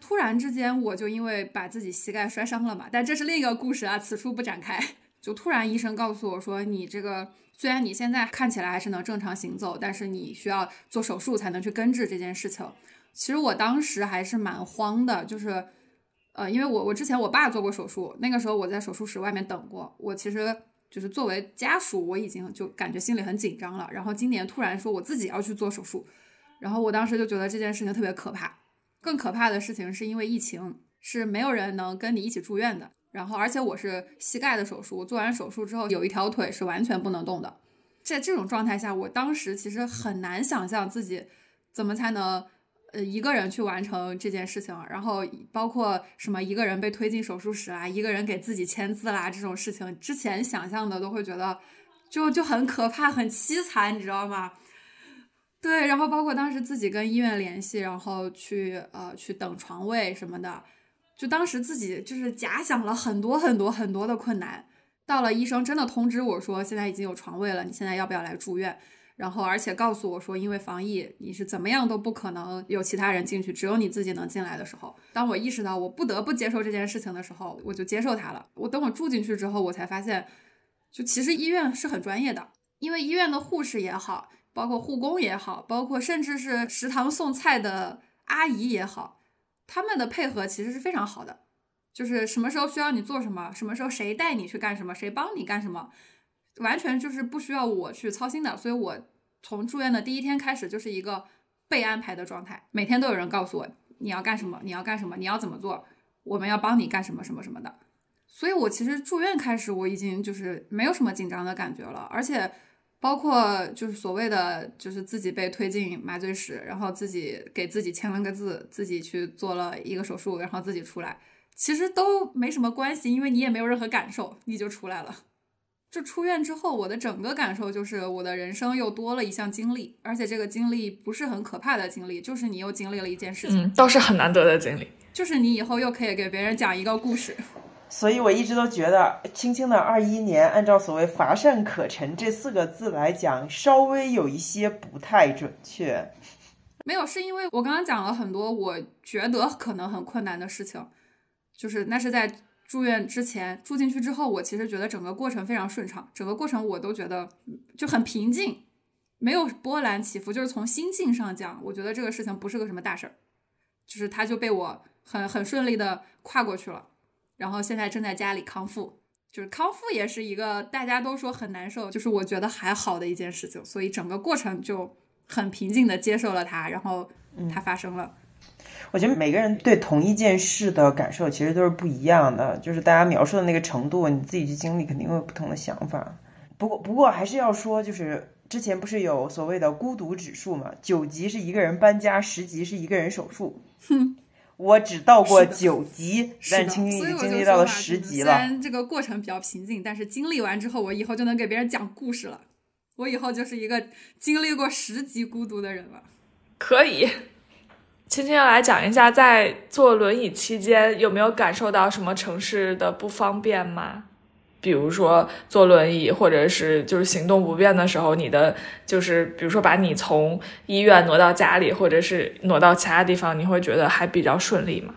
突然之间，我就因为把自己膝盖摔伤了嘛，但这是另一个故事啊，此处不展开。就突然医生告诉我说，你这个虽然你现在看起来还是能正常行走，但是你需要做手术才能去根治这件事情。其实我当时还是蛮慌的，就是，呃，因为我我之前我爸做过手术，那个时候我在手术室外面等过，我其实就是作为家属，我已经就感觉心里很紧张了。然后今年突然说我自己要去做手术，然后我当时就觉得这件事情特别可怕，更可怕的事情是因为疫情，是没有人能跟你一起住院的。然后，而且我是膝盖的手术，做完手术之后有一条腿是完全不能动的。在这种状态下，我当时其实很难想象自己怎么才能呃一个人去完成这件事情。然后包括什么一个人被推进手术室啊，一个人给自己签字啦这种事情，之前想象的都会觉得就就很可怕、很凄惨，你知道吗？对，然后包括当时自己跟医院联系，然后去呃去等床位什么的，就当时自己就是假想了很多很多很多的困难。到了医生真的通知我说现在已经有床位了，你现在要不要来住院？然后而且告诉我说因为防疫你是怎么样都不可能有其他人进去，只有你自己能进来的时候，当我意识到我不得不接受这件事情的时候，我就接受它了。我等我住进去之后，我才发现，就其实医院是很专业的，因为医院的护士也好。包括护工也好，包括甚至是食堂送菜的阿姨也好，他们的配合其实是非常好的。就是什么时候需要你做什么，什么时候谁带你去干什么，谁帮你干什么，完全就是不需要我去操心的。所以我从住院的第一天开始就是一个被安排的状态，每天都有人告诉我你要干什么，你要干什么，你要怎么做，我们要帮你干什么什么什么的。所以我其实住院开始我已经就是没有什么紧张的感觉了，而且。包括就是所谓的，就是自己被推进麻醉室，然后自己给自己签了个字，自己去做了一个手术，然后自己出来，其实都没什么关系，因为你也没有任何感受，你就出来了。就出院之后，我的整个感受就是我的人生又多了一项经历，而且这个经历不是很可怕的经历，就是你又经历了一件事情，倒是很难得的经历，就是你以后又可以给别人讲一个故事。所以我一直都觉得，青青的二一年，按照所谓“乏善可陈”这四个字来讲，稍微有一些不太准确。没有，是因为我刚刚讲了很多我觉得可能很困难的事情，就是那是在住院之前，住进去之后，我其实觉得整个过程非常顺畅，整个过程我都觉得就很平静，没有波澜起伏。就是从心境上讲，我觉得这个事情不是个什么大事儿，就是它就被我很很顺利的跨过去了。然后现在正在家里康复，就是康复也是一个大家都说很难受，就是我觉得还好的一件事情，所以整个过程就很平静的接受了它，然后它发生了。我觉得每个人对同一件事的感受其实都是不一样的，就是大家描述的那个程度，你自己去经历肯定会有不同的想法。不过不过还是要说，就是之前不是有所谓的孤独指数嘛？九级是一个人搬家，十级是一个人手术。哼。<laughs> 我只到过九级，但青青已经经历到了十级了。虽然这个过程比较平静，但是经历完之后，我以后就能给别人讲故事了。我以后就是一个经历过十级孤独的人了。可以，青青要来讲一下，在坐轮椅期间有没有感受到什么城市的不方便吗？比如说坐轮椅，或者是就是行动不便的时候，你的就是比如说把你从医院挪到家里，或者是挪到其他地方，你会觉得还比较顺利吗？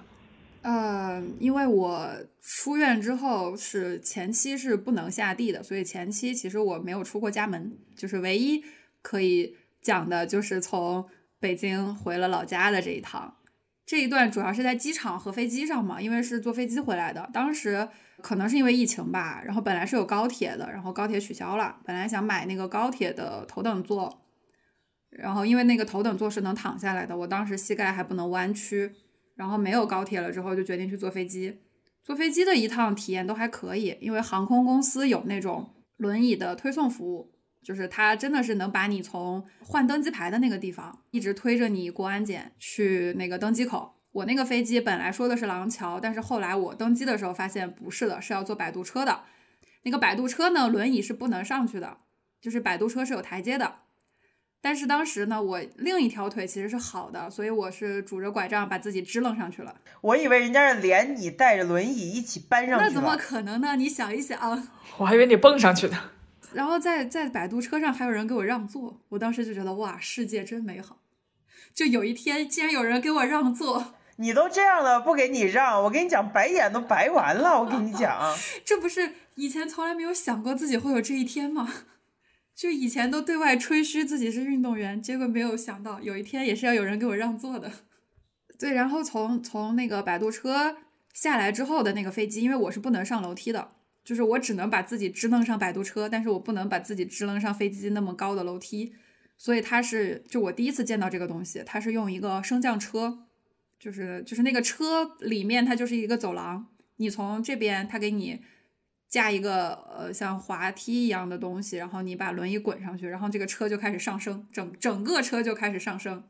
呃，因为我出院之后是前期是不能下地的，所以前期其实我没有出过家门，就是唯一可以讲的就是从北京回了老家的这一趟，这一段主要是在机场和飞机上嘛，因为是坐飞机回来的，当时。可能是因为疫情吧，然后本来是有高铁的，然后高铁取消了。本来想买那个高铁的头等座，然后因为那个头等座是能躺下来的，我当时膝盖还不能弯曲，然后没有高铁了之后就决定去坐飞机。坐飞机的一趟体验都还可以，因为航空公司有那种轮椅的推送服务，就是它真的是能把你从换登机牌的那个地方一直推着你过安检去那个登机口。我那个飞机本来说的是廊桥，但是后来我登机的时候发现不是的，是要坐摆渡车的。那个摆渡车呢，轮椅是不能上去的，就是摆渡车是有台阶的。但是当时呢，我另一条腿其实是好的，所以我是拄着拐杖把自己支棱上去了。我以为人家是连你带着轮椅一起搬上去那怎么可能呢？你想一想，我还以为你蹦上去的。然后在在摆渡车上还有人给我让座，我当时就觉得哇，世界真美好。就有一天竟然有人给我让座。<laughs> 你都这样了，不给你让，我跟你讲，白眼都白完了。我跟你讲，<laughs> 这不是以前从来没有想过自己会有这一天吗？<laughs> 就以前都对外吹嘘自己是运动员，结果没有想到有一天也是要有人给我让座的。对，然后从从那个摆渡车下来之后的那个飞机，因为我是不能上楼梯的，就是我只能把自己支棱上摆渡车，但是我不能把自己支棱上飞机那么高的楼梯，所以它是就我第一次见到这个东西，它是用一个升降车。就是就是那个车里面它就是一个走廊，你从这边它给你架一个呃像滑梯一样的东西，然后你把轮椅滚上去，然后这个车就开始上升，整整个车就开始上升，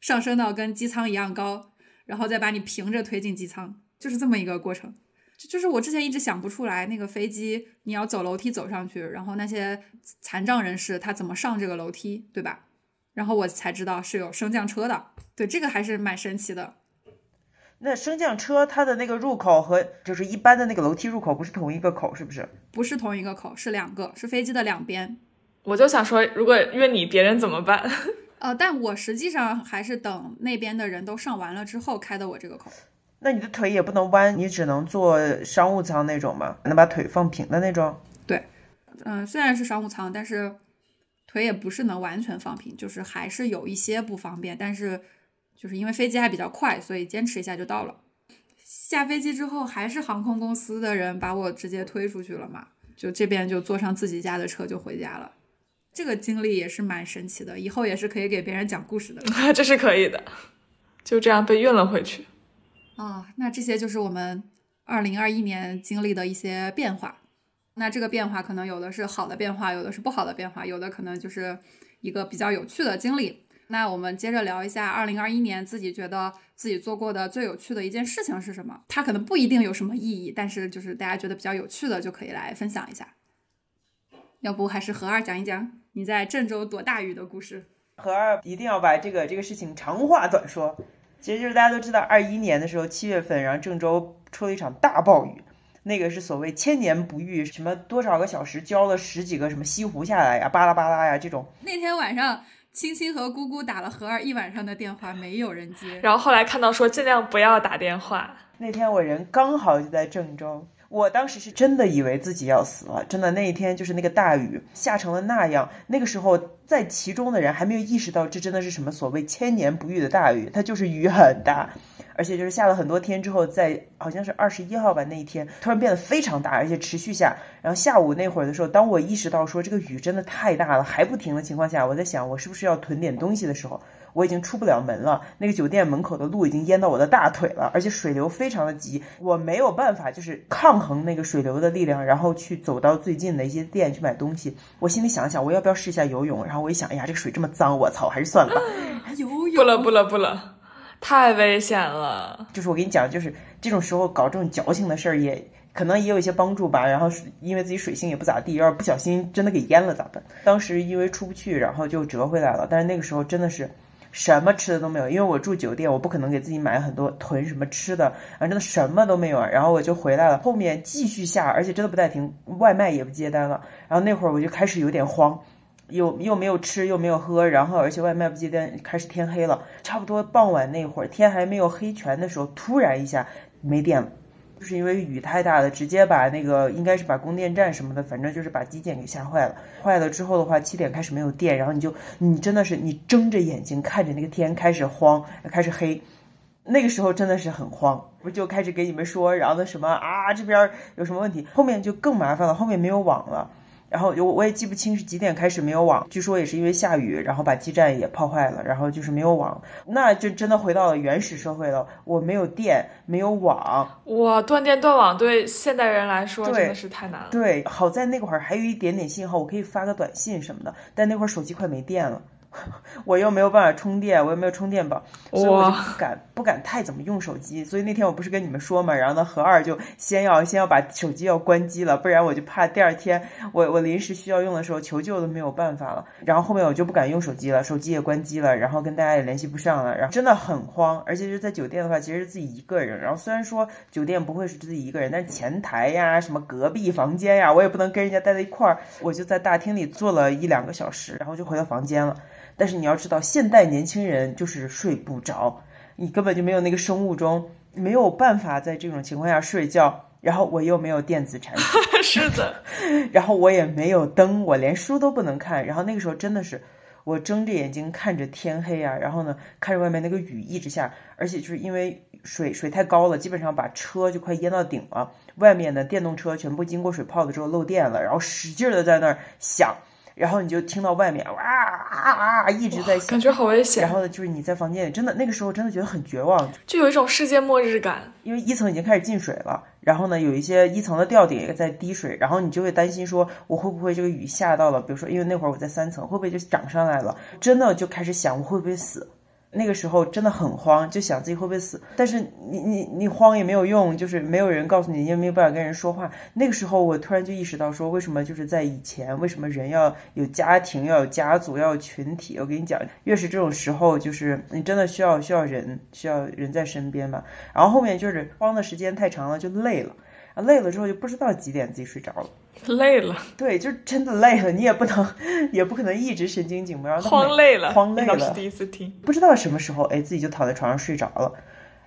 上升到跟机舱一样高，然后再把你平着推进机舱，就是这么一个过程。就就是我之前一直想不出来，那个飞机你要走楼梯走上去，然后那些残障人士他怎么上这个楼梯，对吧？然后我才知道是有升降车的，对这个还是蛮神奇的。那升降车它的那个入口和就是一般的那个楼梯入口不是同一个口，是不是？不是同一个口，是两个，是飞机的两边。我就想说，如果约你别人怎么办？呃，但我实际上还是等那边的人都上完了之后开的我这个口。那你的腿也不能弯，你只能坐商务舱那种吗？能把腿放平的那种？对，嗯，虽然是商务舱，但是腿也不是能完全放平，就是还是有一些不方便。但是就是因为飞机还比较快，所以坚持一下就到了。下飞机之后，还是航空公司的人把我直接推出去了嘛？就这边就坐上自己家的车就回家了。这个经历也是蛮神奇的，以后也是可以给别人讲故事的。<laughs> 这是可以的，就这样被运了回去。啊，那这些就是我们二零二一年经历的一些变化。那这个变化可能有的是好的变化，有的是不好的变化，有的可能就是一个比较有趣的经历。那我们接着聊一下二零二一年自己觉得自己做过的最有趣的一件事情是什么？它可能不一定有什么意义，但是就是大家觉得比较有趣的就可以来分享一下。要不还是何二讲一讲你在郑州躲大雨的故事？何二一定要把这个这个事情长话短说。其实就是大家都知道，二一年的时候七月份，然后郑州出了一场大暴雨，那个是所谓千年不遇，什么多少个小时浇了十几个什么西湖下来呀，巴拉巴拉呀这种。那天晚上，青青和姑姑打了何二一晚上的电话，没有人接。然后后来看到说尽量不要打电话。那天我人刚好就在郑州。我当时是真的以为自己要死了，真的那一天就是那个大雨下成了那样，那个时候在其中的人还没有意识到这真的是什么所谓千年不遇的大雨，它就是雨很大，而且就是下了很多天之后，在好像是二十一号吧那一天突然变得非常大，而且持续下，然后下午那会儿的时候，当我意识到说这个雨真的太大了还不停的情况下，我在想我是不是要囤点东西的时候。我已经出不了门了，那个酒店门口的路已经淹到我的大腿了，而且水流非常的急，我没有办法就是抗衡那个水流的力量，然后去走到最近的一些店去买东西。我心里想想，我要不要试一下游泳？然后我一想，哎呀，这个水这么脏，我操，还是算了吧。游泳不了不了不了，太危险了。就是我跟你讲，就是这种时候搞这种矫情的事儿，也可能也有一些帮助吧。然后因为自己水性也不咋地，要是不小心真的给淹了咋办？当时因为出不去，然后就折回来了。但是那个时候真的是。什么吃的都没有，因为我住酒店，我不可能给自己买很多囤什么吃的，啊，真的什么都没有。然后我就回来了，后面继续下，而且真的不带停，外卖也不接单了。然后那会儿我就开始有点慌，又又没有吃又没有喝，然后而且外卖不接单，开始天黑了，差不多傍晚那会儿天还没有黑全的时候，突然一下没电了。就是因为雨太大了，直接把那个应该是把供电站什么的，反正就是把基建给吓坏了。坏了之后的话，七点开始没有电，然后你就你真的是你睁着眼睛看着那个天开始慌，开始黑，那个时候真的是很慌，不就开始给你们说，然后那什么啊这边有什么问题，后面就更麻烦了，后面没有网了。然后我我也记不清是几点开始没有网，据说也是因为下雨，然后把基站也泡坏了，然后就是没有网，那就真的回到了原始社会了。我没有电，没有网，哇，断电断网对现代人来说真的是太难了。对，好在那会儿还有一点点信号，我可以发个短信什么的，但那会儿手机快没电了。<laughs> 我又没有办法充电，我又没有充电宝，所以我就不敢不敢太怎么用手机。所以那天我不是跟你们说嘛，然后呢何二就先要先要把手机要关机了，不然我就怕第二天我我临时需要用的时候求救都没有办法了。然后后面我就不敢用手机了，手机也关机了，然后跟大家也联系不上了，然后真的很慌。而且是在酒店的话，其实是自己一个人。然后虽然说酒店不会是自己一个人，但是前台呀、什么隔壁房间呀，我也不能跟人家待在一块儿。我就在大厅里坐了一两个小时，然后就回到房间了。但是你要知道，现代年轻人就是睡不着，你根本就没有那个生物钟，没有办法在这种情况下睡觉。然后我又没有电子产品，<laughs> 是的，<laughs> 然后我也没有灯，我连书都不能看。然后那个时候真的是，我睁着眼睛看着天黑啊，然后呢，看着外面那个雨一直下，而且就是因为水水太高了，基本上把车就快淹到顶了。外面的电动车全部经过水泡了之后漏电了，然后使劲的在那儿响。然后你就听到外面哇啊啊一直在响，感觉好危险。然后呢，就是你在房间里，真的那个时候真的觉得很绝望，就有一种世界末日感。因为一层已经开始进水了，然后呢，有一些一层的吊顶也在滴水，然后你就会担心说，我会不会这个雨下到了，比如说，因为那会儿我在三层，会不会就涨上来了？真的就开始想，我会不会死？那个时候真的很慌，就想自己会不会死。但是你你你慌也没有用，就是没有人告诉你，你也没有办法跟人说话。那个时候我突然就意识到，说为什么就是在以前，为什么人要有家庭，要有家族，要有群体？我跟你讲，越是这种时候，就是你真的需要需要人，需要人在身边吧。然后后面就是慌的时间太长了，就累了。啊，累了之后就不知道几点自己睡着了，累了，对，就真的累了，你也不能，<laughs> 也不可能一直神经紧绷，然后慌累了，慌累了，第一次听，不知道什么时候，哎，自己就躺在床上睡着了，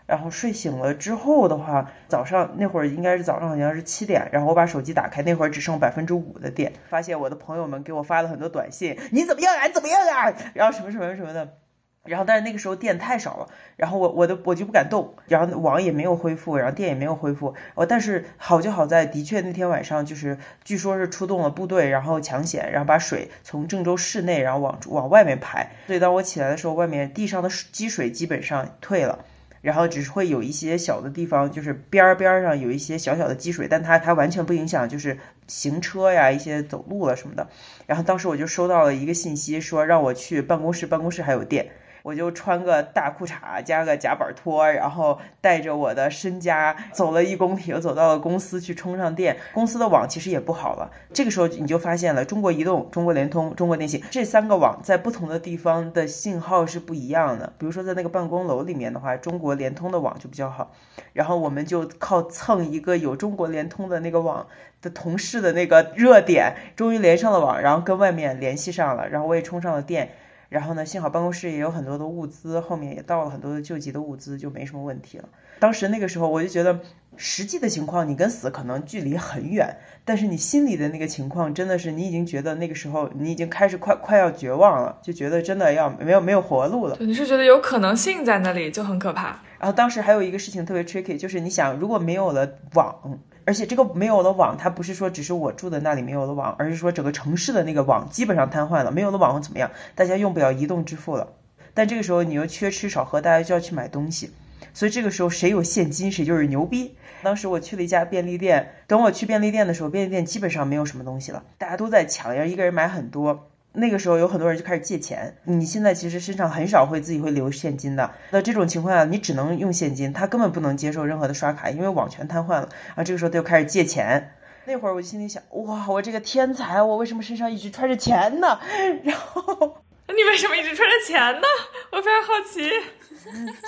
然后睡醒了之后的话，早上那会儿应该是早上好像是七点，然后我把手机打开，那会儿只剩百分之五的电，发现我的朋友们给我发了很多短信，你怎么样啊？你怎么样啊？然后什么什么什么的。然后，但是那个时候电太少了，然后我我的我就不敢动，然后网也没有恢复，然后电也没有恢复。哦，但是好就好在，的确那天晚上就是据说是出动了部队，然后抢险，然后把水从郑州市内然后往往外面排。所以当我起来的时候，外面地上的积水基本上退了，然后只是会有一些小的地方，就是边儿边儿上有一些小小的积水，但它它完全不影响就是行车呀、一些走路了什么的。然后当时我就收到了一个信息，说让我去办公室，办公室还有电。我就穿个大裤衩加个夹板拖，然后带着我的身家走了一公里，又走到了公司去充上电。公司的网其实也不好了。这个时候你就发现了，中国移动、中国联通、中国电信这三个网在不同的地方的信号是不一样的。比如说在那个办公楼里面的话，中国联通的网就比较好。然后我们就靠蹭一个有中国联通的那个网的同事的那个热点，终于连上了网，然后跟外面联系上了，然后我也充上了电。然后呢，幸好办公室也有很多的物资，后面也到了很多的救急的物资，就没什么问题了。当时那个时候，我就觉得实际的情况，你跟死可能距离很远，但是你心里的那个情况，真的是你已经觉得那个时候你已经开始快快要绝望了，就觉得真的要没有没有活路了。你是觉得有可能性在那里就很可怕。然后当时还有一个事情特别 tricky，就是你想，如果没有了网。而且这个没有了网，它不是说只是我住的那里没有了网，而是说整个城市的那个网基本上瘫痪了。没有了网会怎么样？大家用不了移动支付了。但这个时候你又缺吃少喝，大家就要去买东西。所以这个时候谁有现金谁就是牛逼。当时我去了一家便利店，等我去便利店的时候，便利店基本上没有什么东西了，大家都在抢，要一个人买很多。那个时候有很多人就开始借钱，你现在其实身上很少会自己会留现金的。那这种情况下，你只能用现金，他根本不能接受任何的刷卡，因为网全瘫痪了。啊这个时候他就开始借钱。那会儿我就心里想，哇，我这个天才，我为什么身上一直揣着钱呢？<laughs> 然后你为什么一直揣着钱呢？我非常好奇。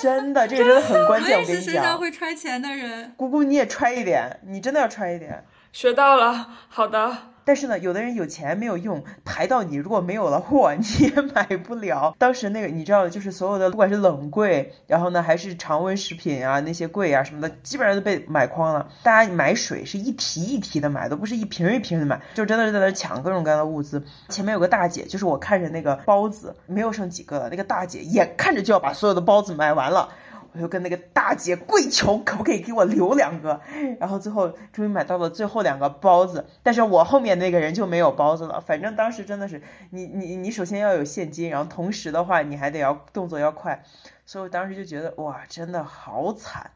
真的，这个真的很关键。我跟你讲，身上会揣钱的人，姑姑你也揣一点，你真的要揣一点。学到了，好的。但是呢，有的人有钱没有用，排到你如果没有了货，<laughs> 你也买不了。当时那个你知道，就是所有的不管是冷柜，然后呢还是常温食品啊，那些柜啊什么的，基本上都被买光了。大家买水是一提一提的买，都不是一瓶一瓶的买，就真的是在那抢各种各样的物资。前面有个大姐，就是我看着那个包子没有剩几个了，那个大姐眼看着就要把所有的包子买完了。我就跟那个大姐跪求，可不可以给我留两个？然后最后终于买到了最后两个包子，但是我后面那个人就没有包子了。<laughs> 反正当时真的是，你你你首先要有现金，然后同时的话你还得要动作要快，所以我当时就觉得哇，真的好惨。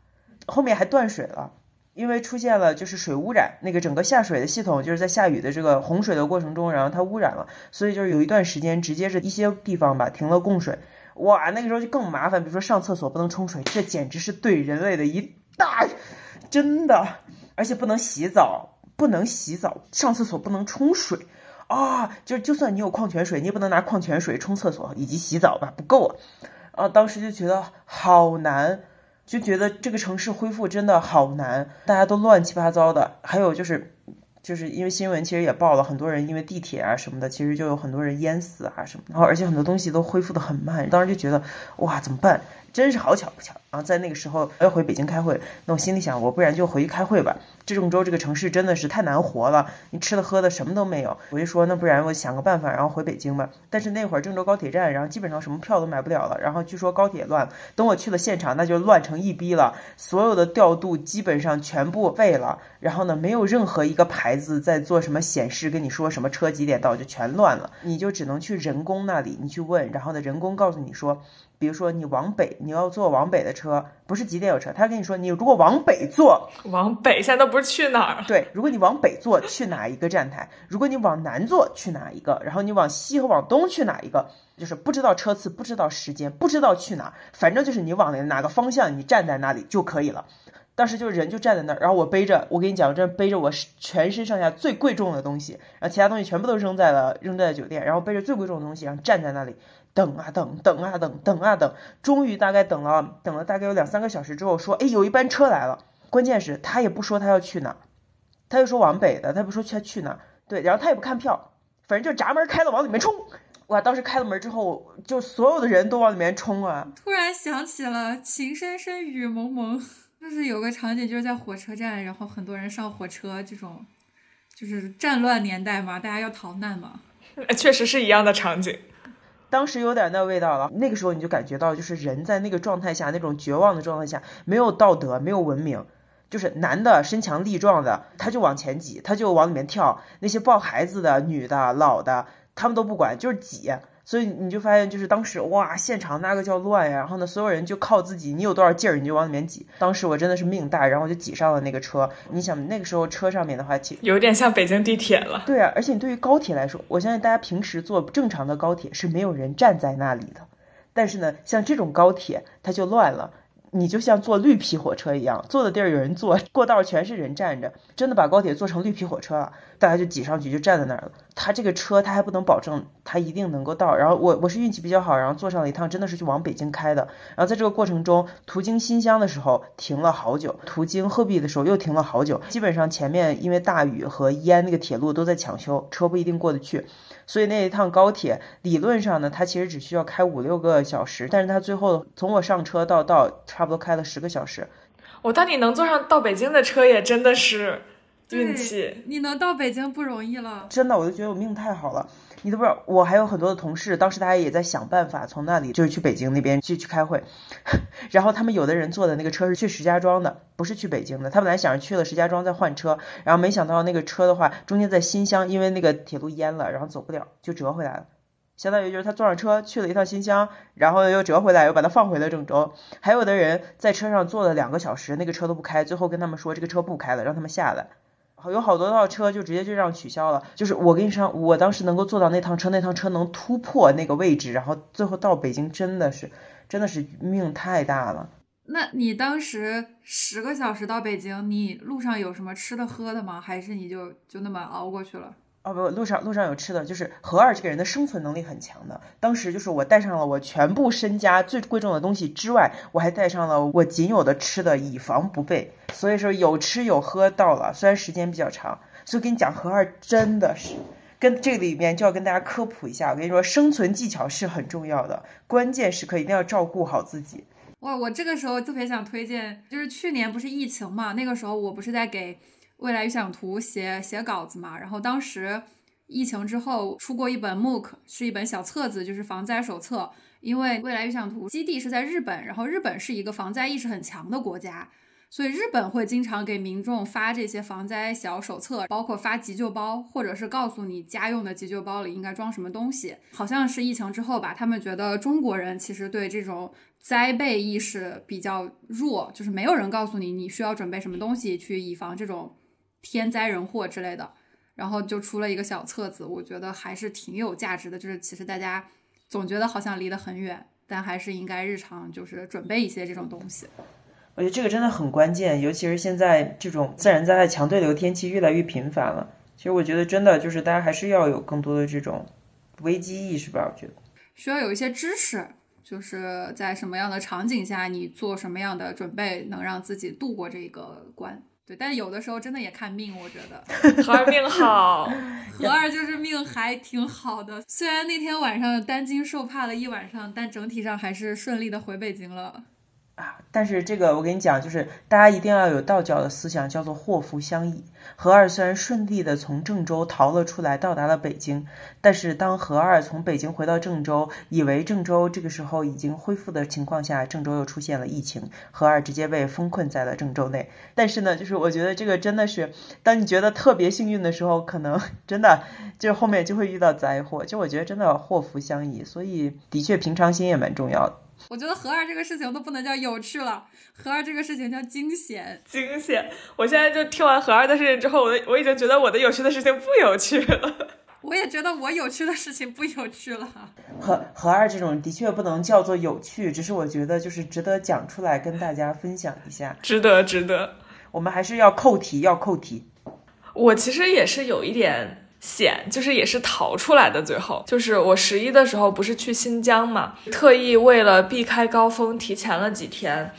后面还断水了，因为出现了就是水污染，那个整个下水的系统就是在下雨的这个洪水的过程中，然后它污染了，所以就是有一段时间直接是一些地方吧停了供水。哇，那个时候就更麻烦，比如说上厕所不能冲水，这简直是对人类的一大，真的，而且不能洗澡，不能洗澡，上厕所不能冲水，啊，就就算你有矿泉水，你也不能拿矿泉水冲厕所以及洗澡吧，不够啊，啊，当时就觉得好难，就觉得这个城市恢复真的好难，大家都乱七八糟的，还有就是。就是因为新闻其实也报了很多人因为地铁啊什么的，其实就有很多人淹死啊什么，然后而且很多东西都恢复的很慢，当时就觉得哇怎么办？真是好巧不巧然后！在那个时候要回北京开会，那我心里想，我不然就回去开会吧。这郑州这个城市真的是太难活了，你吃的喝的什么都没有。我就说，那不然我想个办法，然后回北京吧。但是那会儿郑州高铁站，然后基本上什么票都买不了了。然后据说高铁乱，等我去了现场，那就乱成一逼了。所有的调度基本上全部废了。然后呢，没有任何一个牌子在做什么显示，跟你说什么车几点到，就全乱了。你就只能去人工那里，你去问，然后呢，人工告诉你说。比如说你往北，你要坐往北的车，不是几点有车？他跟你说，你如果往北坐，往北现在都不是去哪儿？对，如果你往北坐，去哪一个站台？如果你往南坐，去哪一个？然后你往西和往东去哪一个？就是不知道车次，不知道时间，不知道去哪，反正就是你往哪个方向，你站在那里就可以了。当时就是人就站在那儿，然后我背着，我跟你讲，这背着我全身上下最贵重的东西，然后其他东西全部都扔在了扔在了酒店，然后背着最贵重的东西，然后站在那里。等啊等，等啊等，等啊等，终于大概等了等了大概有两三个小时之后，说，哎，有一班车来了。关键是他也不说他要去哪，他就说往北的，他不说去去哪。对，然后他也不看票，反正就闸门开了，往里面冲。哇，当时开了门之后，就所有的人都往里面冲啊。突然想起了情深深雨蒙蒙，就是有个场景，就是在火车站，然后很多人上火车，这种就是战乱年代嘛，大家要逃难嘛。<laughs> 确实是一样的场景。当时有点那味道了，那个时候你就感觉到，就是人在那个状态下，那种绝望的状态下，没有道德，没有文明，就是男的身强力壮的，他就往前挤，他就往里面跳；那些抱孩子的、女的、老的，他们都不管，就是挤。所以你就发现，就是当时哇，现场那个叫乱呀。然后呢，所有人就靠自己，你有多少劲儿，你就往里面挤。当时我真的是命大，然后就挤上了那个车。你想那个时候车上面的话，其实有点像北京地铁了。对啊，而且你对于高铁来说，我相信大家平时坐正常的高铁是没有人站在那里的。但是呢，像这种高铁，它就乱了。你就像坐绿皮火车一样，坐的地儿有人坐，过道全是人站着，真的把高铁做成绿皮火车了，大家就挤上去就站在那儿了。他这个车他还不能保证他一定能够到，然后我我是运气比较好，然后坐上了一趟真的是去往北京开的，然后在这个过程中途经新乡的时候停了好久，途经鹤壁的时候又停了好久，基本上前面因为大雨和淹那个铁路都在抢修，车不一定过得去。所以那一趟高铁理论上呢，它其实只需要开五六个小时，但是它最后从我上车到到差不多开了十个小时。我当你能坐上到北京的车也真的是运气，你能到北京不容易了，真的，我就觉得我命太好了。你都不知道，我还有很多的同事，当时大家也在想办法从那里就是去北京那边去去开会，<laughs> 然后他们有的人坐的那个车是去石家庄的，不是去北京的。他本来想着去了石家庄再换车，然后没想到那个车的话，中间在新乡，因为那个铁路淹了，然后走不了，就折回来了。相当于就是他坐上车去了一趟新乡，然后又折回来，又把他放回了郑州。还有的人在车上坐了两个小时，那个车都不开，最后跟他们说这个车不开了，让他们下来。有好多套车就直接就这样取消了，就是我跟你说，我当时能够坐到那趟车，那趟车能突破那个位置，然后最后到北京，真的是，真的是命太大了。那你当时十个小时到北京，你路上有什么吃的喝的吗？还是你就就那么熬过去了？哦不，路上路上有吃的，就是何二这个人的生存能力很强的。当时就是我带上了我全部身家最贵重的东西之外，我还带上了我仅有的吃的，以防不备。所以说有吃有喝到了，虽然时间比较长。所以跟你讲，何二真的是跟这里面就要跟大家科普一下。我跟你说，生存技巧是很重要的，关键时刻一定要照顾好自己。哇，我这个时候特别想推荐，就是去年不是疫情嘛，那个时候我不是在给。未来预想图写写稿子嘛，然后当时疫情之后出过一本 MOOC，是一本小册子，就是防灾手册。因为未来预想图基地是在日本，然后日本是一个防灾意识很强的国家，所以日本会经常给民众发这些防灾小手册，包括发急救包，或者是告诉你家用的急救包里应该装什么东西。好像是疫情之后吧，他们觉得中国人其实对这种灾备意识比较弱，就是没有人告诉你你需要准备什么东西去以防这种。天灾人祸之类的，然后就出了一个小册子，我觉得还是挺有价值的。就是其实大家总觉得好像离得很远，但还是应该日常就是准备一些这种东西。我觉得这个真的很关键，尤其是现在这种自然灾害强对流天气越来越频繁了。其实我觉得真的就是大家还是要有更多的这种危机意识吧。我觉得需要有一些知识，就是在什么样的场景下你做什么样的准备，能让自己度过这个关。对，但有的时候真的也看命，我觉得 <laughs> 何二命好，<laughs> 何二就是命还挺好的。虽然那天晚上担惊受怕了一晚上，但整体上还是顺利的回北京了。啊，但是这个我跟你讲，就是大家一定要有道教的思想，叫做祸福相依。何二虽然顺利的从郑州逃了出来，到达了北京，但是当何二从北京回到郑州，以为郑州这个时候已经恢复的情况下，郑州又出现了疫情，何二直接被封困在了郑州内。但是呢，就是我觉得这个真的是，当你觉得特别幸运的时候，可能 <laughs> 真的就是后面就会遇到灾祸。就我觉得真的祸福相依，所以的确平常心也蛮重要的。我觉得何二这个事情都不能叫有趣了，何二这个事情叫惊险。惊险！我现在就听完何二的事情之后，我我已经觉得我的有趣的事情不有趣了。<laughs> 我也觉得我有趣的事情不有趣了。何何二这种的确不能叫做有趣，只是我觉得就是值得讲出来跟大家分享一下。值得，值得。我们还是要扣题，要扣题。我其实也是有一点。险就是也是逃出来的，最后就是我十一的时候不是去新疆嘛，特意为了避开高峰提前了几天。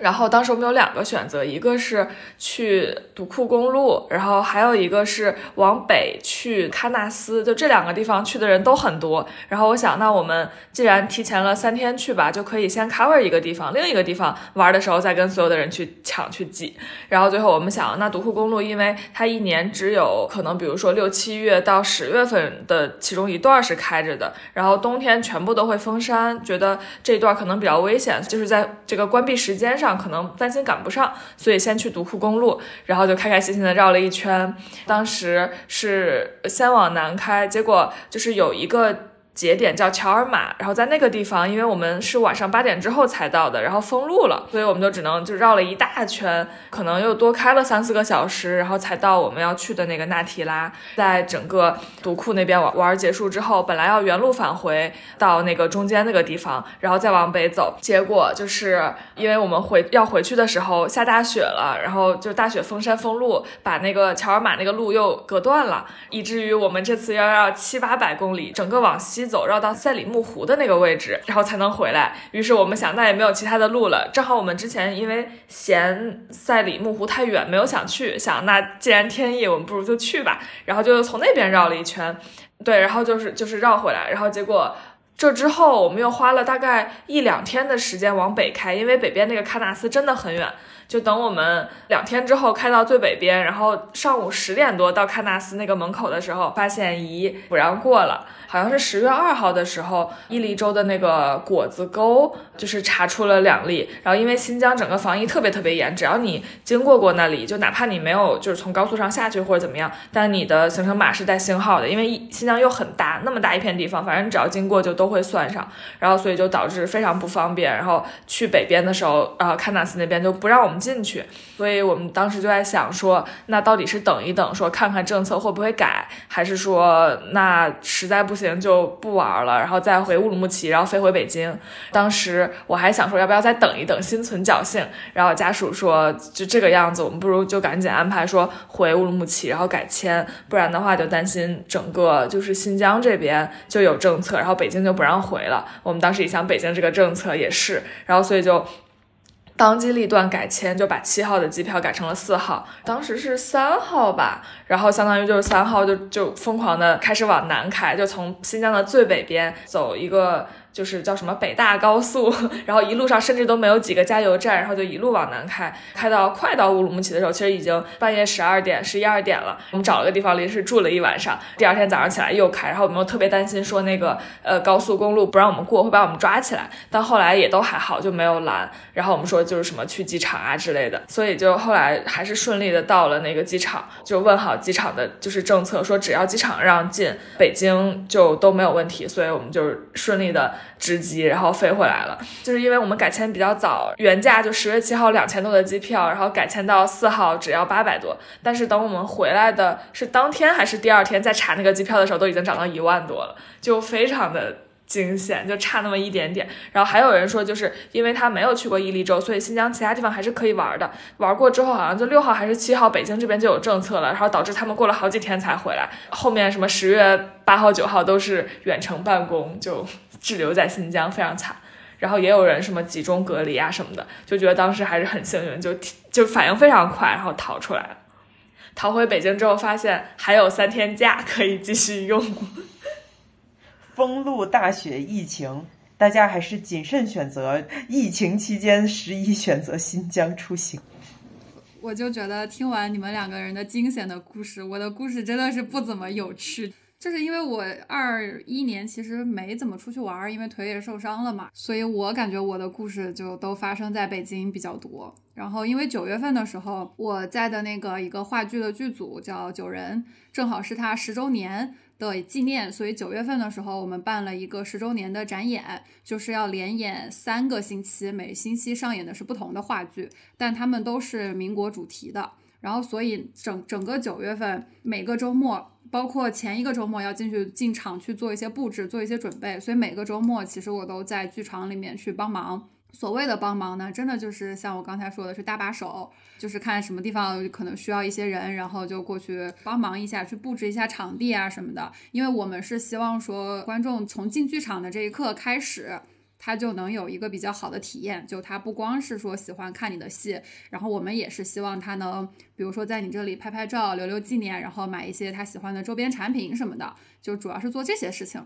然后当时我们有两个选择，一个是去独库公路，然后还有一个是往北去喀纳斯，就这两个地方去的人都很多。然后我想，那我们既然提前了三天去吧，就可以先 cover 一个地方，另一个地方玩的时候再跟所有的人去抢去挤。然后最后我们想，那独库公路，因为它一年只有可能，比如说六七月到十月份的其中一段是开着的，然后冬天全部都会封山，觉得这一段可能比较危险，就是在这个关闭时间。上可能担心赶不上，所以先去独库公路，然后就开开心心的绕了一圈。当时是先往南开，结果就是有一个。节点叫乔尔玛，然后在那个地方，因为我们是晚上八点之后才到的，然后封路了，所以我们就只能就绕了一大圈，可能又多开了三四个小时，然后才到我们要去的那个纳提拉。在整个独库那边玩玩结束之后，本来要原路返回到那个中间那个地方，然后再往北走，结果就是因为我们回要回去的时候下大雪了，然后就大雪封山封路，把那个乔尔玛那个路又隔断了，以至于我们这次要绕七八百公里，整个往西。走绕到赛里木湖的那个位置，然后才能回来。于是我们想，那也没有其他的路了。正好我们之前因为嫌赛里木湖太远，没有想去，想那既然天意，我们不如就去吧。然后就从那边绕了一圈，对，然后就是就是绕回来。然后结果这之后，我们又花了大概一两天的时间往北开，因为北边那个喀纳斯真的很远。就等我们两天之后开到最北边，然后上午十点多到喀纳斯那个门口的时候，发现咦不让过了。好像是十月二号的时候，伊犁州的那个果子沟就是查出了两例。然后因为新疆整个防疫特别特别严，只要你经过过那里，就哪怕你没有就是从高速上下去或者怎么样，但你的行程码是带星号的，因为新疆又很大，那么大一片地方，反正你只要经过就都会算上。然后所以就导致非常不方便。然后去北边的时候，呃，喀纳斯那边就不让我们进去。所以我们当时就在想说，那到底是等一等，说看看政策会不会改，还是说那实在不行。就不玩了，然后再回乌鲁木齐，然后飞回北京。当时我还想说，要不要再等一等，心存侥幸。然后家属说，就这个样子，我们不如就赶紧安排说回乌鲁木齐，然后改签，不然的话就担心整个就是新疆这边就有政策，然后北京就不让回了。我们当时一想，北京这个政策也是，然后所以就。当机立断改签，就把七号的机票改成了四号。当时是三号吧，然后相当于就是三号就就疯狂的开始往南开，就从新疆的最北边走一个。就是叫什么北大高速，然后一路上甚至都没有几个加油站，然后就一路往南开，开到快到乌鲁木齐的时候，其实已经半夜十二点、十一二点了。我们找了个地方临时住了一晚上，第二天早上起来又开，然后我们又特别担心说那个呃高速公路不让我们过，会把我们抓起来。但后来也都还好，就没有拦。然后我们说就是什么去机场啊之类的，所以就后来还是顺利的到了那个机场，就问好机场的就是政策，说只要机场让进北京就都没有问题，所以我们就顺利的。直机，然后飞回来了，就是因为我们改签比较早，原价就十月七号两千多的机票，然后改签到四号只要八百多，但是等我们回来的是当天还是第二天再查那个机票的时候，都已经涨到一万多了，就非常的惊险，就差那么一点点。然后还有人说，就是因为他没有去过伊犁州，所以新疆其他地方还是可以玩的。玩过之后，好像就六号还是七号，北京这边就有政策了，然后导致他们过了好几天才回来。后面什么十月八号、九号都是远程办公，就。滞留在新疆非常惨，然后也有人什么集中隔离啊什么的，就觉得当时还是很幸运，就就反应非常快，然后逃出来了。逃回北京之后，发现还有三天假可以继续用。<laughs> 封路、大雪、疫情，大家还是谨慎选择。疫情期间，十一选择新疆出行。我就觉得听完你们两个人的惊险的故事，我的故事真的是不怎么有趣。就是因为我二一年其实没怎么出去玩，因为腿也受伤了嘛，所以我感觉我的故事就都发生在北京比较多。然后因为九月份的时候，我在的那个一个话剧的剧组叫九人，正好是他十周年。的纪念，所以九月份的时候，我们办了一个十周年的展演，就是要连演三个星期，每星期上演的是不同的话剧，但他们都是民国主题的。然后，所以整整个九月份，每个周末，包括前一个周末要进去进场去做一些布置，做一些准备，所以每个周末其实我都在剧场里面去帮忙。所谓的帮忙呢，真的就是像我刚才说的，是搭把手，就是看什么地方可能需要一些人，然后就过去帮忙一下，去布置一下场地啊什么的。因为我们是希望说，观众从进剧场的这一刻开始，他就能有一个比较好的体验。就他不光是说喜欢看你的戏，然后我们也是希望他能，比如说在你这里拍拍照，留留纪念，然后买一些他喜欢的周边产品什么的，就主要是做这些事情。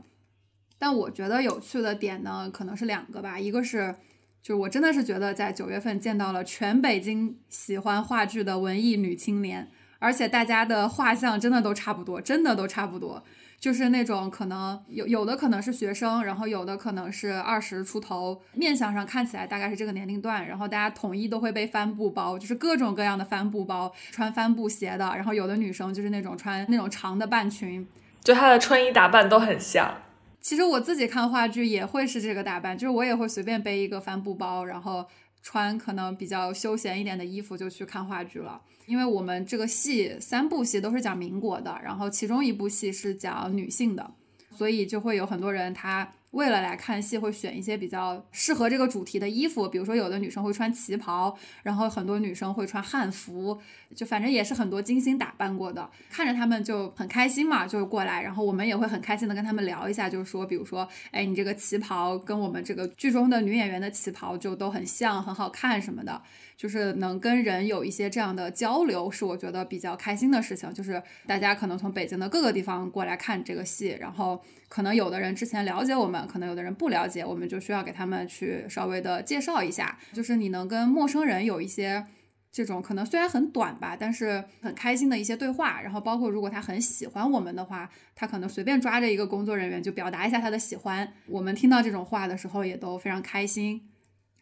但我觉得有趣的点呢，可能是两个吧，一个是。就我真的是觉得，在九月份见到了全北京喜欢话剧的文艺女青年，而且大家的画像真的都差不多，真的都差不多，就是那种可能有有的可能是学生，然后有的可能是二十出头，面相上看起来大概是这个年龄段，然后大家统一都会背帆布包，就是各种各样的帆布包，穿帆布鞋的，然后有的女生就是那种穿那种长的半裙，就她的穿衣打扮都很像。其实我自己看话剧也会是这个打扮，就是我也会随便背一个帆布包，然后穿可能比较休闲一点的衣服就去看话剧了。因为我们这个戏三部戏都是讲民国的，然后其中一部戏是讲女性的，所以就会有很多人他。为了来看戏，会选一些比较适合这个主题的衣服，比如说有的女生会穿旗袍，然后很多女生会穿汉服，就反正也是很多精心打扮过的，看着他们就很开心嘛，就过来，然后我们也会很开心的跟他们聊一下，就是说，比如说，哎，你这个旗袍跟我们这个剧中的女演员的旗袍就都很像，很好看什么的。就是能跟人有一些这样的交流，是我觉得比较开心的事情。就是大家可能从北京的各个地方过来看这个戏，然后可能有的人之前了解我们，可能有的人不了解，我们就需要给他们去稍微的介绍一下。就是你能跟陌生人有一些这种可能虽然很短吧，但是很开心的一些对话。然后包括如果他很喜欢我们的话，他可能随便抓着一个工作人员就表达一下他的喜欢。我们听到这种话的时候也都非常开心。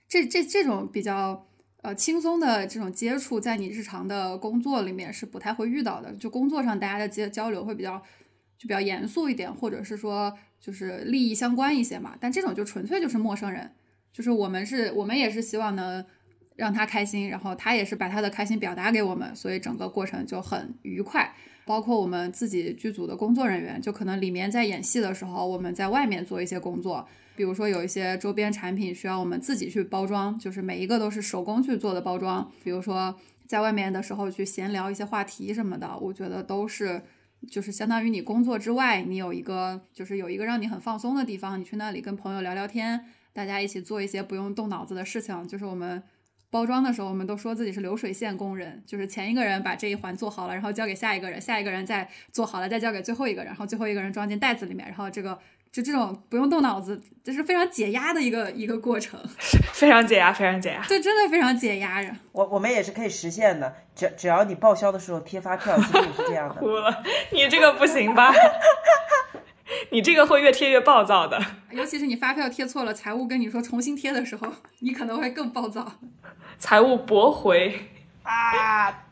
这这这种比较。呃，轻松的这种接触，在你日常的工作里面是不太会遇到的。就工作上大家的接交流会比较，就比较严肃一点，或者是说就是利益相关一些嘛。但这种就纯粹就是陌生人，就是我们是，我们也是希望能让他开心，然后他也是把他的开心表达给我们，所以整个过程就很愉快。包括我们自己剧组的工作人员，就可能里面在演戏的时候，我们在外面做一些工作。比如说有一些周边产品需要我们自己去包装，就是每一个都是手工去做的包装。比如说在外面的时候去闲聊一些话题什么的，我觉得都是就是相当于你工作之外，你有一个就是有一个让你很放松的地方，你去那里跟朋友聊聊天，大家一起做一些不用动脑子的事情。就是我们包装的时候，我们都说自己是流水线工人，就是前一个人把这一环做好了，然后交给下一个人，下一个人再做好了再交给最后一个人，然后最后一个人装进袋子里面，然后这个。就这种不用动脑子，就是非常解压的一个一个过程，<laughs> 非常解压，非常解压。对，真的非常解压呀。我我们也是可以实现的，只只要你报销的时候贴发票，其实也是这样的。<laughs> 哭了，你这个不行吧？<laughs> 你这个会越贴越暴躁的，尤其是你发票贴错了，财务跟你说重新贴的时候，你可能会更暴躁。财务驳回啊！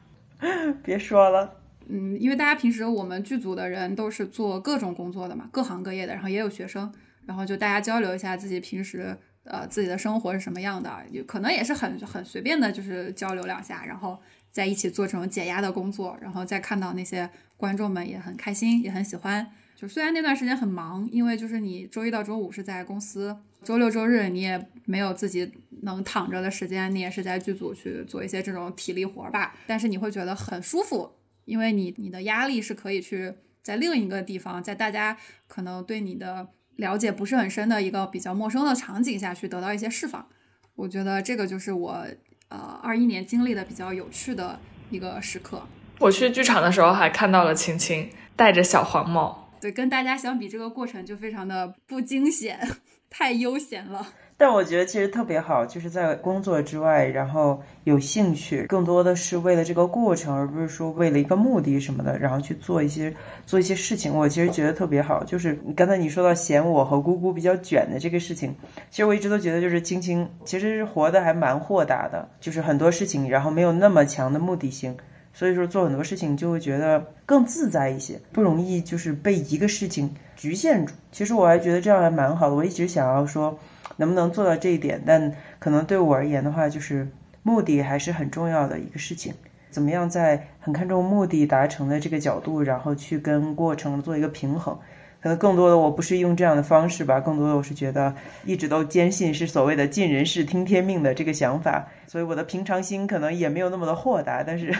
别说了。嗯，因为大家平时我们剧组的人都是做各种工作的嘛，各行各业的，然后也有学生，然后就大家交流一下自己平时呃自己的生活是什么样的，有可能也是很很随便的，就是交流两下，然后在一起做这种解压的工作，然后再看到那些观众们也很开心，也很喜欢。就虽然那段时间很忙，因为就是你周一到周五是在公司，周六周日你也没有自己能躺着的时间，你也是在剧组去做一些这种体力活吧，但是你会觉得很舒服。因为你你的压力是可以去在另一个地方，在大家可能对你的了解不是很深的一个比较陌生的场景下去得到一些释放。我觉得这个就是我呃二一年经历的比较有趣的一个时刻。我去剧场的时候还看到了青青戴着小黄帽，对，跟大家相比，这个过程就非常的不惊险，<laughs> 太悠闲了。但我觉得其实特别好，就是在工作之外，然后有兴趣，更多的是为了这个过程，而不是说为了一个目的什么的，然后去做一些做一些事情。我其实觉得特别好。就是刚才你说到嫌我和姑姑比较卷的这个事情，其实我一直都觉得就是青青其实是活的还蛮豁达的，就是很多事情，然后没有那么强的目的性。所以说做很多事情就会觉得更自在一些，不容易就是被一个事情局限住。其实我还觉得这样还蛮好的。我一直想要说能不能做到这一点，但可能对我而言的话，就是目的还是很重要的一个事情。怎么样在很看重目的达成的这个角度，然后去跟过程做一个平衡？可能更多的我不是用这样的方式吧，更多的我是觉得一直都坚信是所谓的尽人事听天命的这个想法，所以我的平常心可能也没有那么的豁达，但是。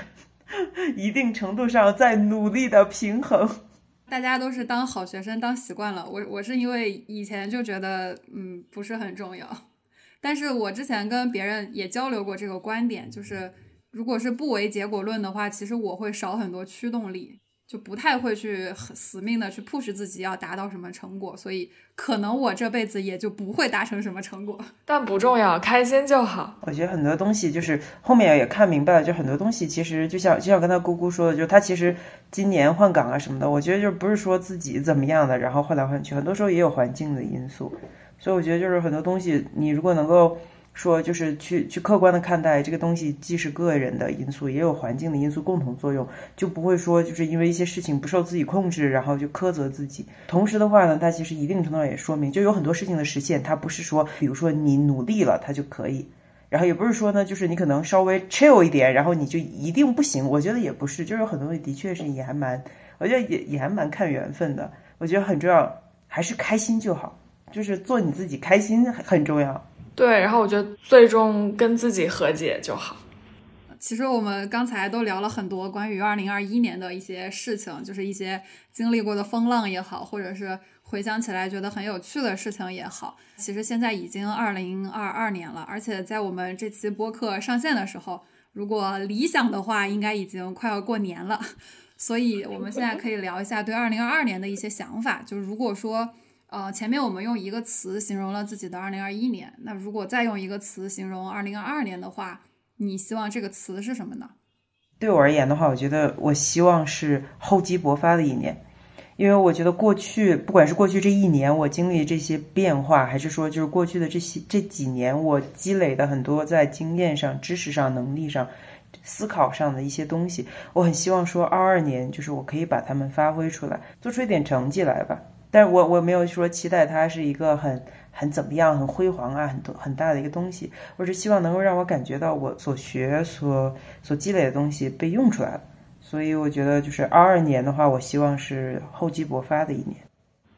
<laughs> 一定程度上在努力的平衡，大家都是当好学生当习惯了。我我是因为以前就觉得嗯不是很重要，但是我之前跟别人也交流过这个观点，就是如果是不为结果论的话，其实我会少很多驱动力。就不太会去死命的去 push 自己要达到什么成果，所以可能我这辈子也就不会达成什么成果。<laughs> 但不重要，开心就好。我觉得很多东西就是后面也看明白了，就很多东西其实就像就像刚才姑姑说的，就他其实今年换岗啊什么的，我觉得就不是说自己怎么样的，然后换来换去，很多时候也有环境的因素。所以我觉得就是很多东西，你如果能够。说就是去去客观的看待这个东西，既是个人的因素，也有环境的因素共同作用，就不会说就是因为一些事情不受自己控制，然后就苛责自己。同时的话呢，它其实一定程度上也说明，就有很多事情的实现，它不是说，比如说你努力了它就可以，然后也不是说呢，就是你可能稍微 chill 一点，然后你就一定不行。我觉得也不是，就是有很多东西的确是也还蛮，我觉得也也还蛮看缘分的。我觉得很重要，还是开心就好，就是做你自己开心很重要。对，然后我觉得最终跟自己和解就好。其实我们刚才都聊了很多关于二零二一年的一些事情，就是一些经历过的风浪也好，或者是回想起来觉得很有趣的事情也好。其实现在已经二零二二年了，而且在我们这期播客上线的时候，如果理想的话，应该已经快要过年了。所以我们现在可以聊一下对二零二二年的一些想法。就是如果说。呃，前面我们用一个词形容了自己的二零二一年，那如果再用一个词形容二零二二年的话，你希望这个词是什么呢？对我而言的话，我觉得我希望是厚积薄发的一年，因为我觉得过去不管是过去这一年我经历这些变化，还是说就是过去的这些这几年我积累的很多在经验上、知识上、能力上、思考上的一些东西，我很希望说二二年就是我可以把它们发挥出来，做出一点成绩来吧。但我我没有说期待它是一个很很怎么样很辉煌啊很多很大的一个东西，我是希望能够让我感觉到我所学所所积累的东西被用出来了。所以我觉得就是二二年的话，我希望是厚积薄发的一年。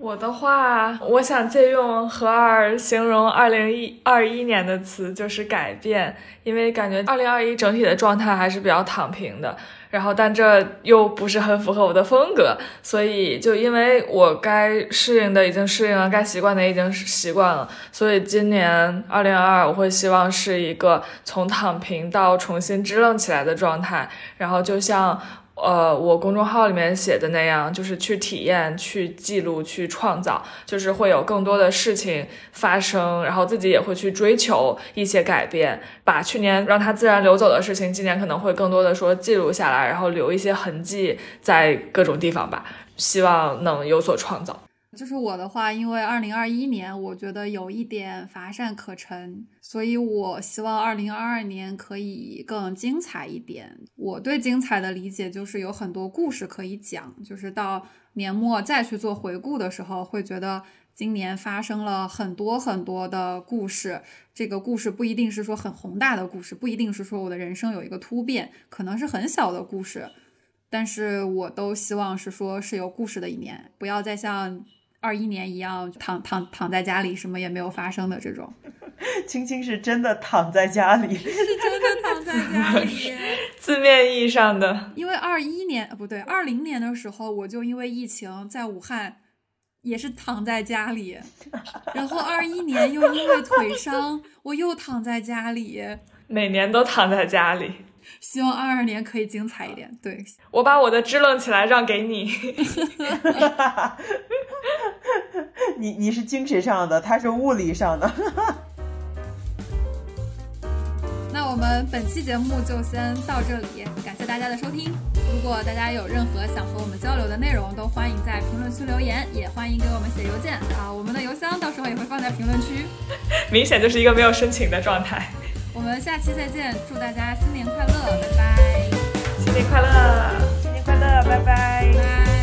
我的话，我想借用何二形容二零一二一年的词，就是改变，因为感觉二零二一整体的状态还是比较躺平的。然后，但这又不是很符合我的风格，所以就因为我该适应的已经适应了，该习惯的已经习惯了，所以今年二零二二我会希望是一个从躺平到重新支棱起来的状态。然后就像。呃，我公众号里面写的那样，就是去体验、去记录、去创造，就是会有更多的事情发生，然后自己也会去追求一些改变，把去年让它自然流走的事情，今年可能会更多的说记录下来，然后留一些痕迹在各种地方吧，希望能有所创造。就是我的话，因为二零二一年我觉得有一点乏善可陈，所以我希望二零二二年可以更精彩一点。我对精彩的理解就是有很多故事可以讲，就是到年末再去做回顾的时候，会觉得今年发生了很多很多的故事。这个故事不一定是说很宏大的故事，不一定是说我的人生有一个突变，可能是很小的故事，但是我都希望是说是有故事的一年，不要再像。二一年一样躺躺躺在家里，什么也没有发生的这种。<laughs> 青青是真的躺在家里，<laughs> 是真的躺在家里，<laughs> 字面意义上的。因为二一年不对，二零年的时候，我就因为疫情在武汉也是躺在家里，然后二一年又因为腿伤，我又躺在家里。每年都躺在家里。希望二二年可以精彩一点。对，我把我的支棱起来让给你。<laughs> 你你是精神上的，他是物理上的。<laughs> 那我们本期节目就先到这里，感谢大家的收听。如果大家有任何想和我们交流的内容，都欢迎在评论区留言，也欢迎给我们写邮件啊，我们的邮箱到时候也会放在评论区。<laughs> 明显就是一个没有申请的状态。我们下期再见祝大家新年快乐拜拜。新年快乐新年快乐拜拜。拜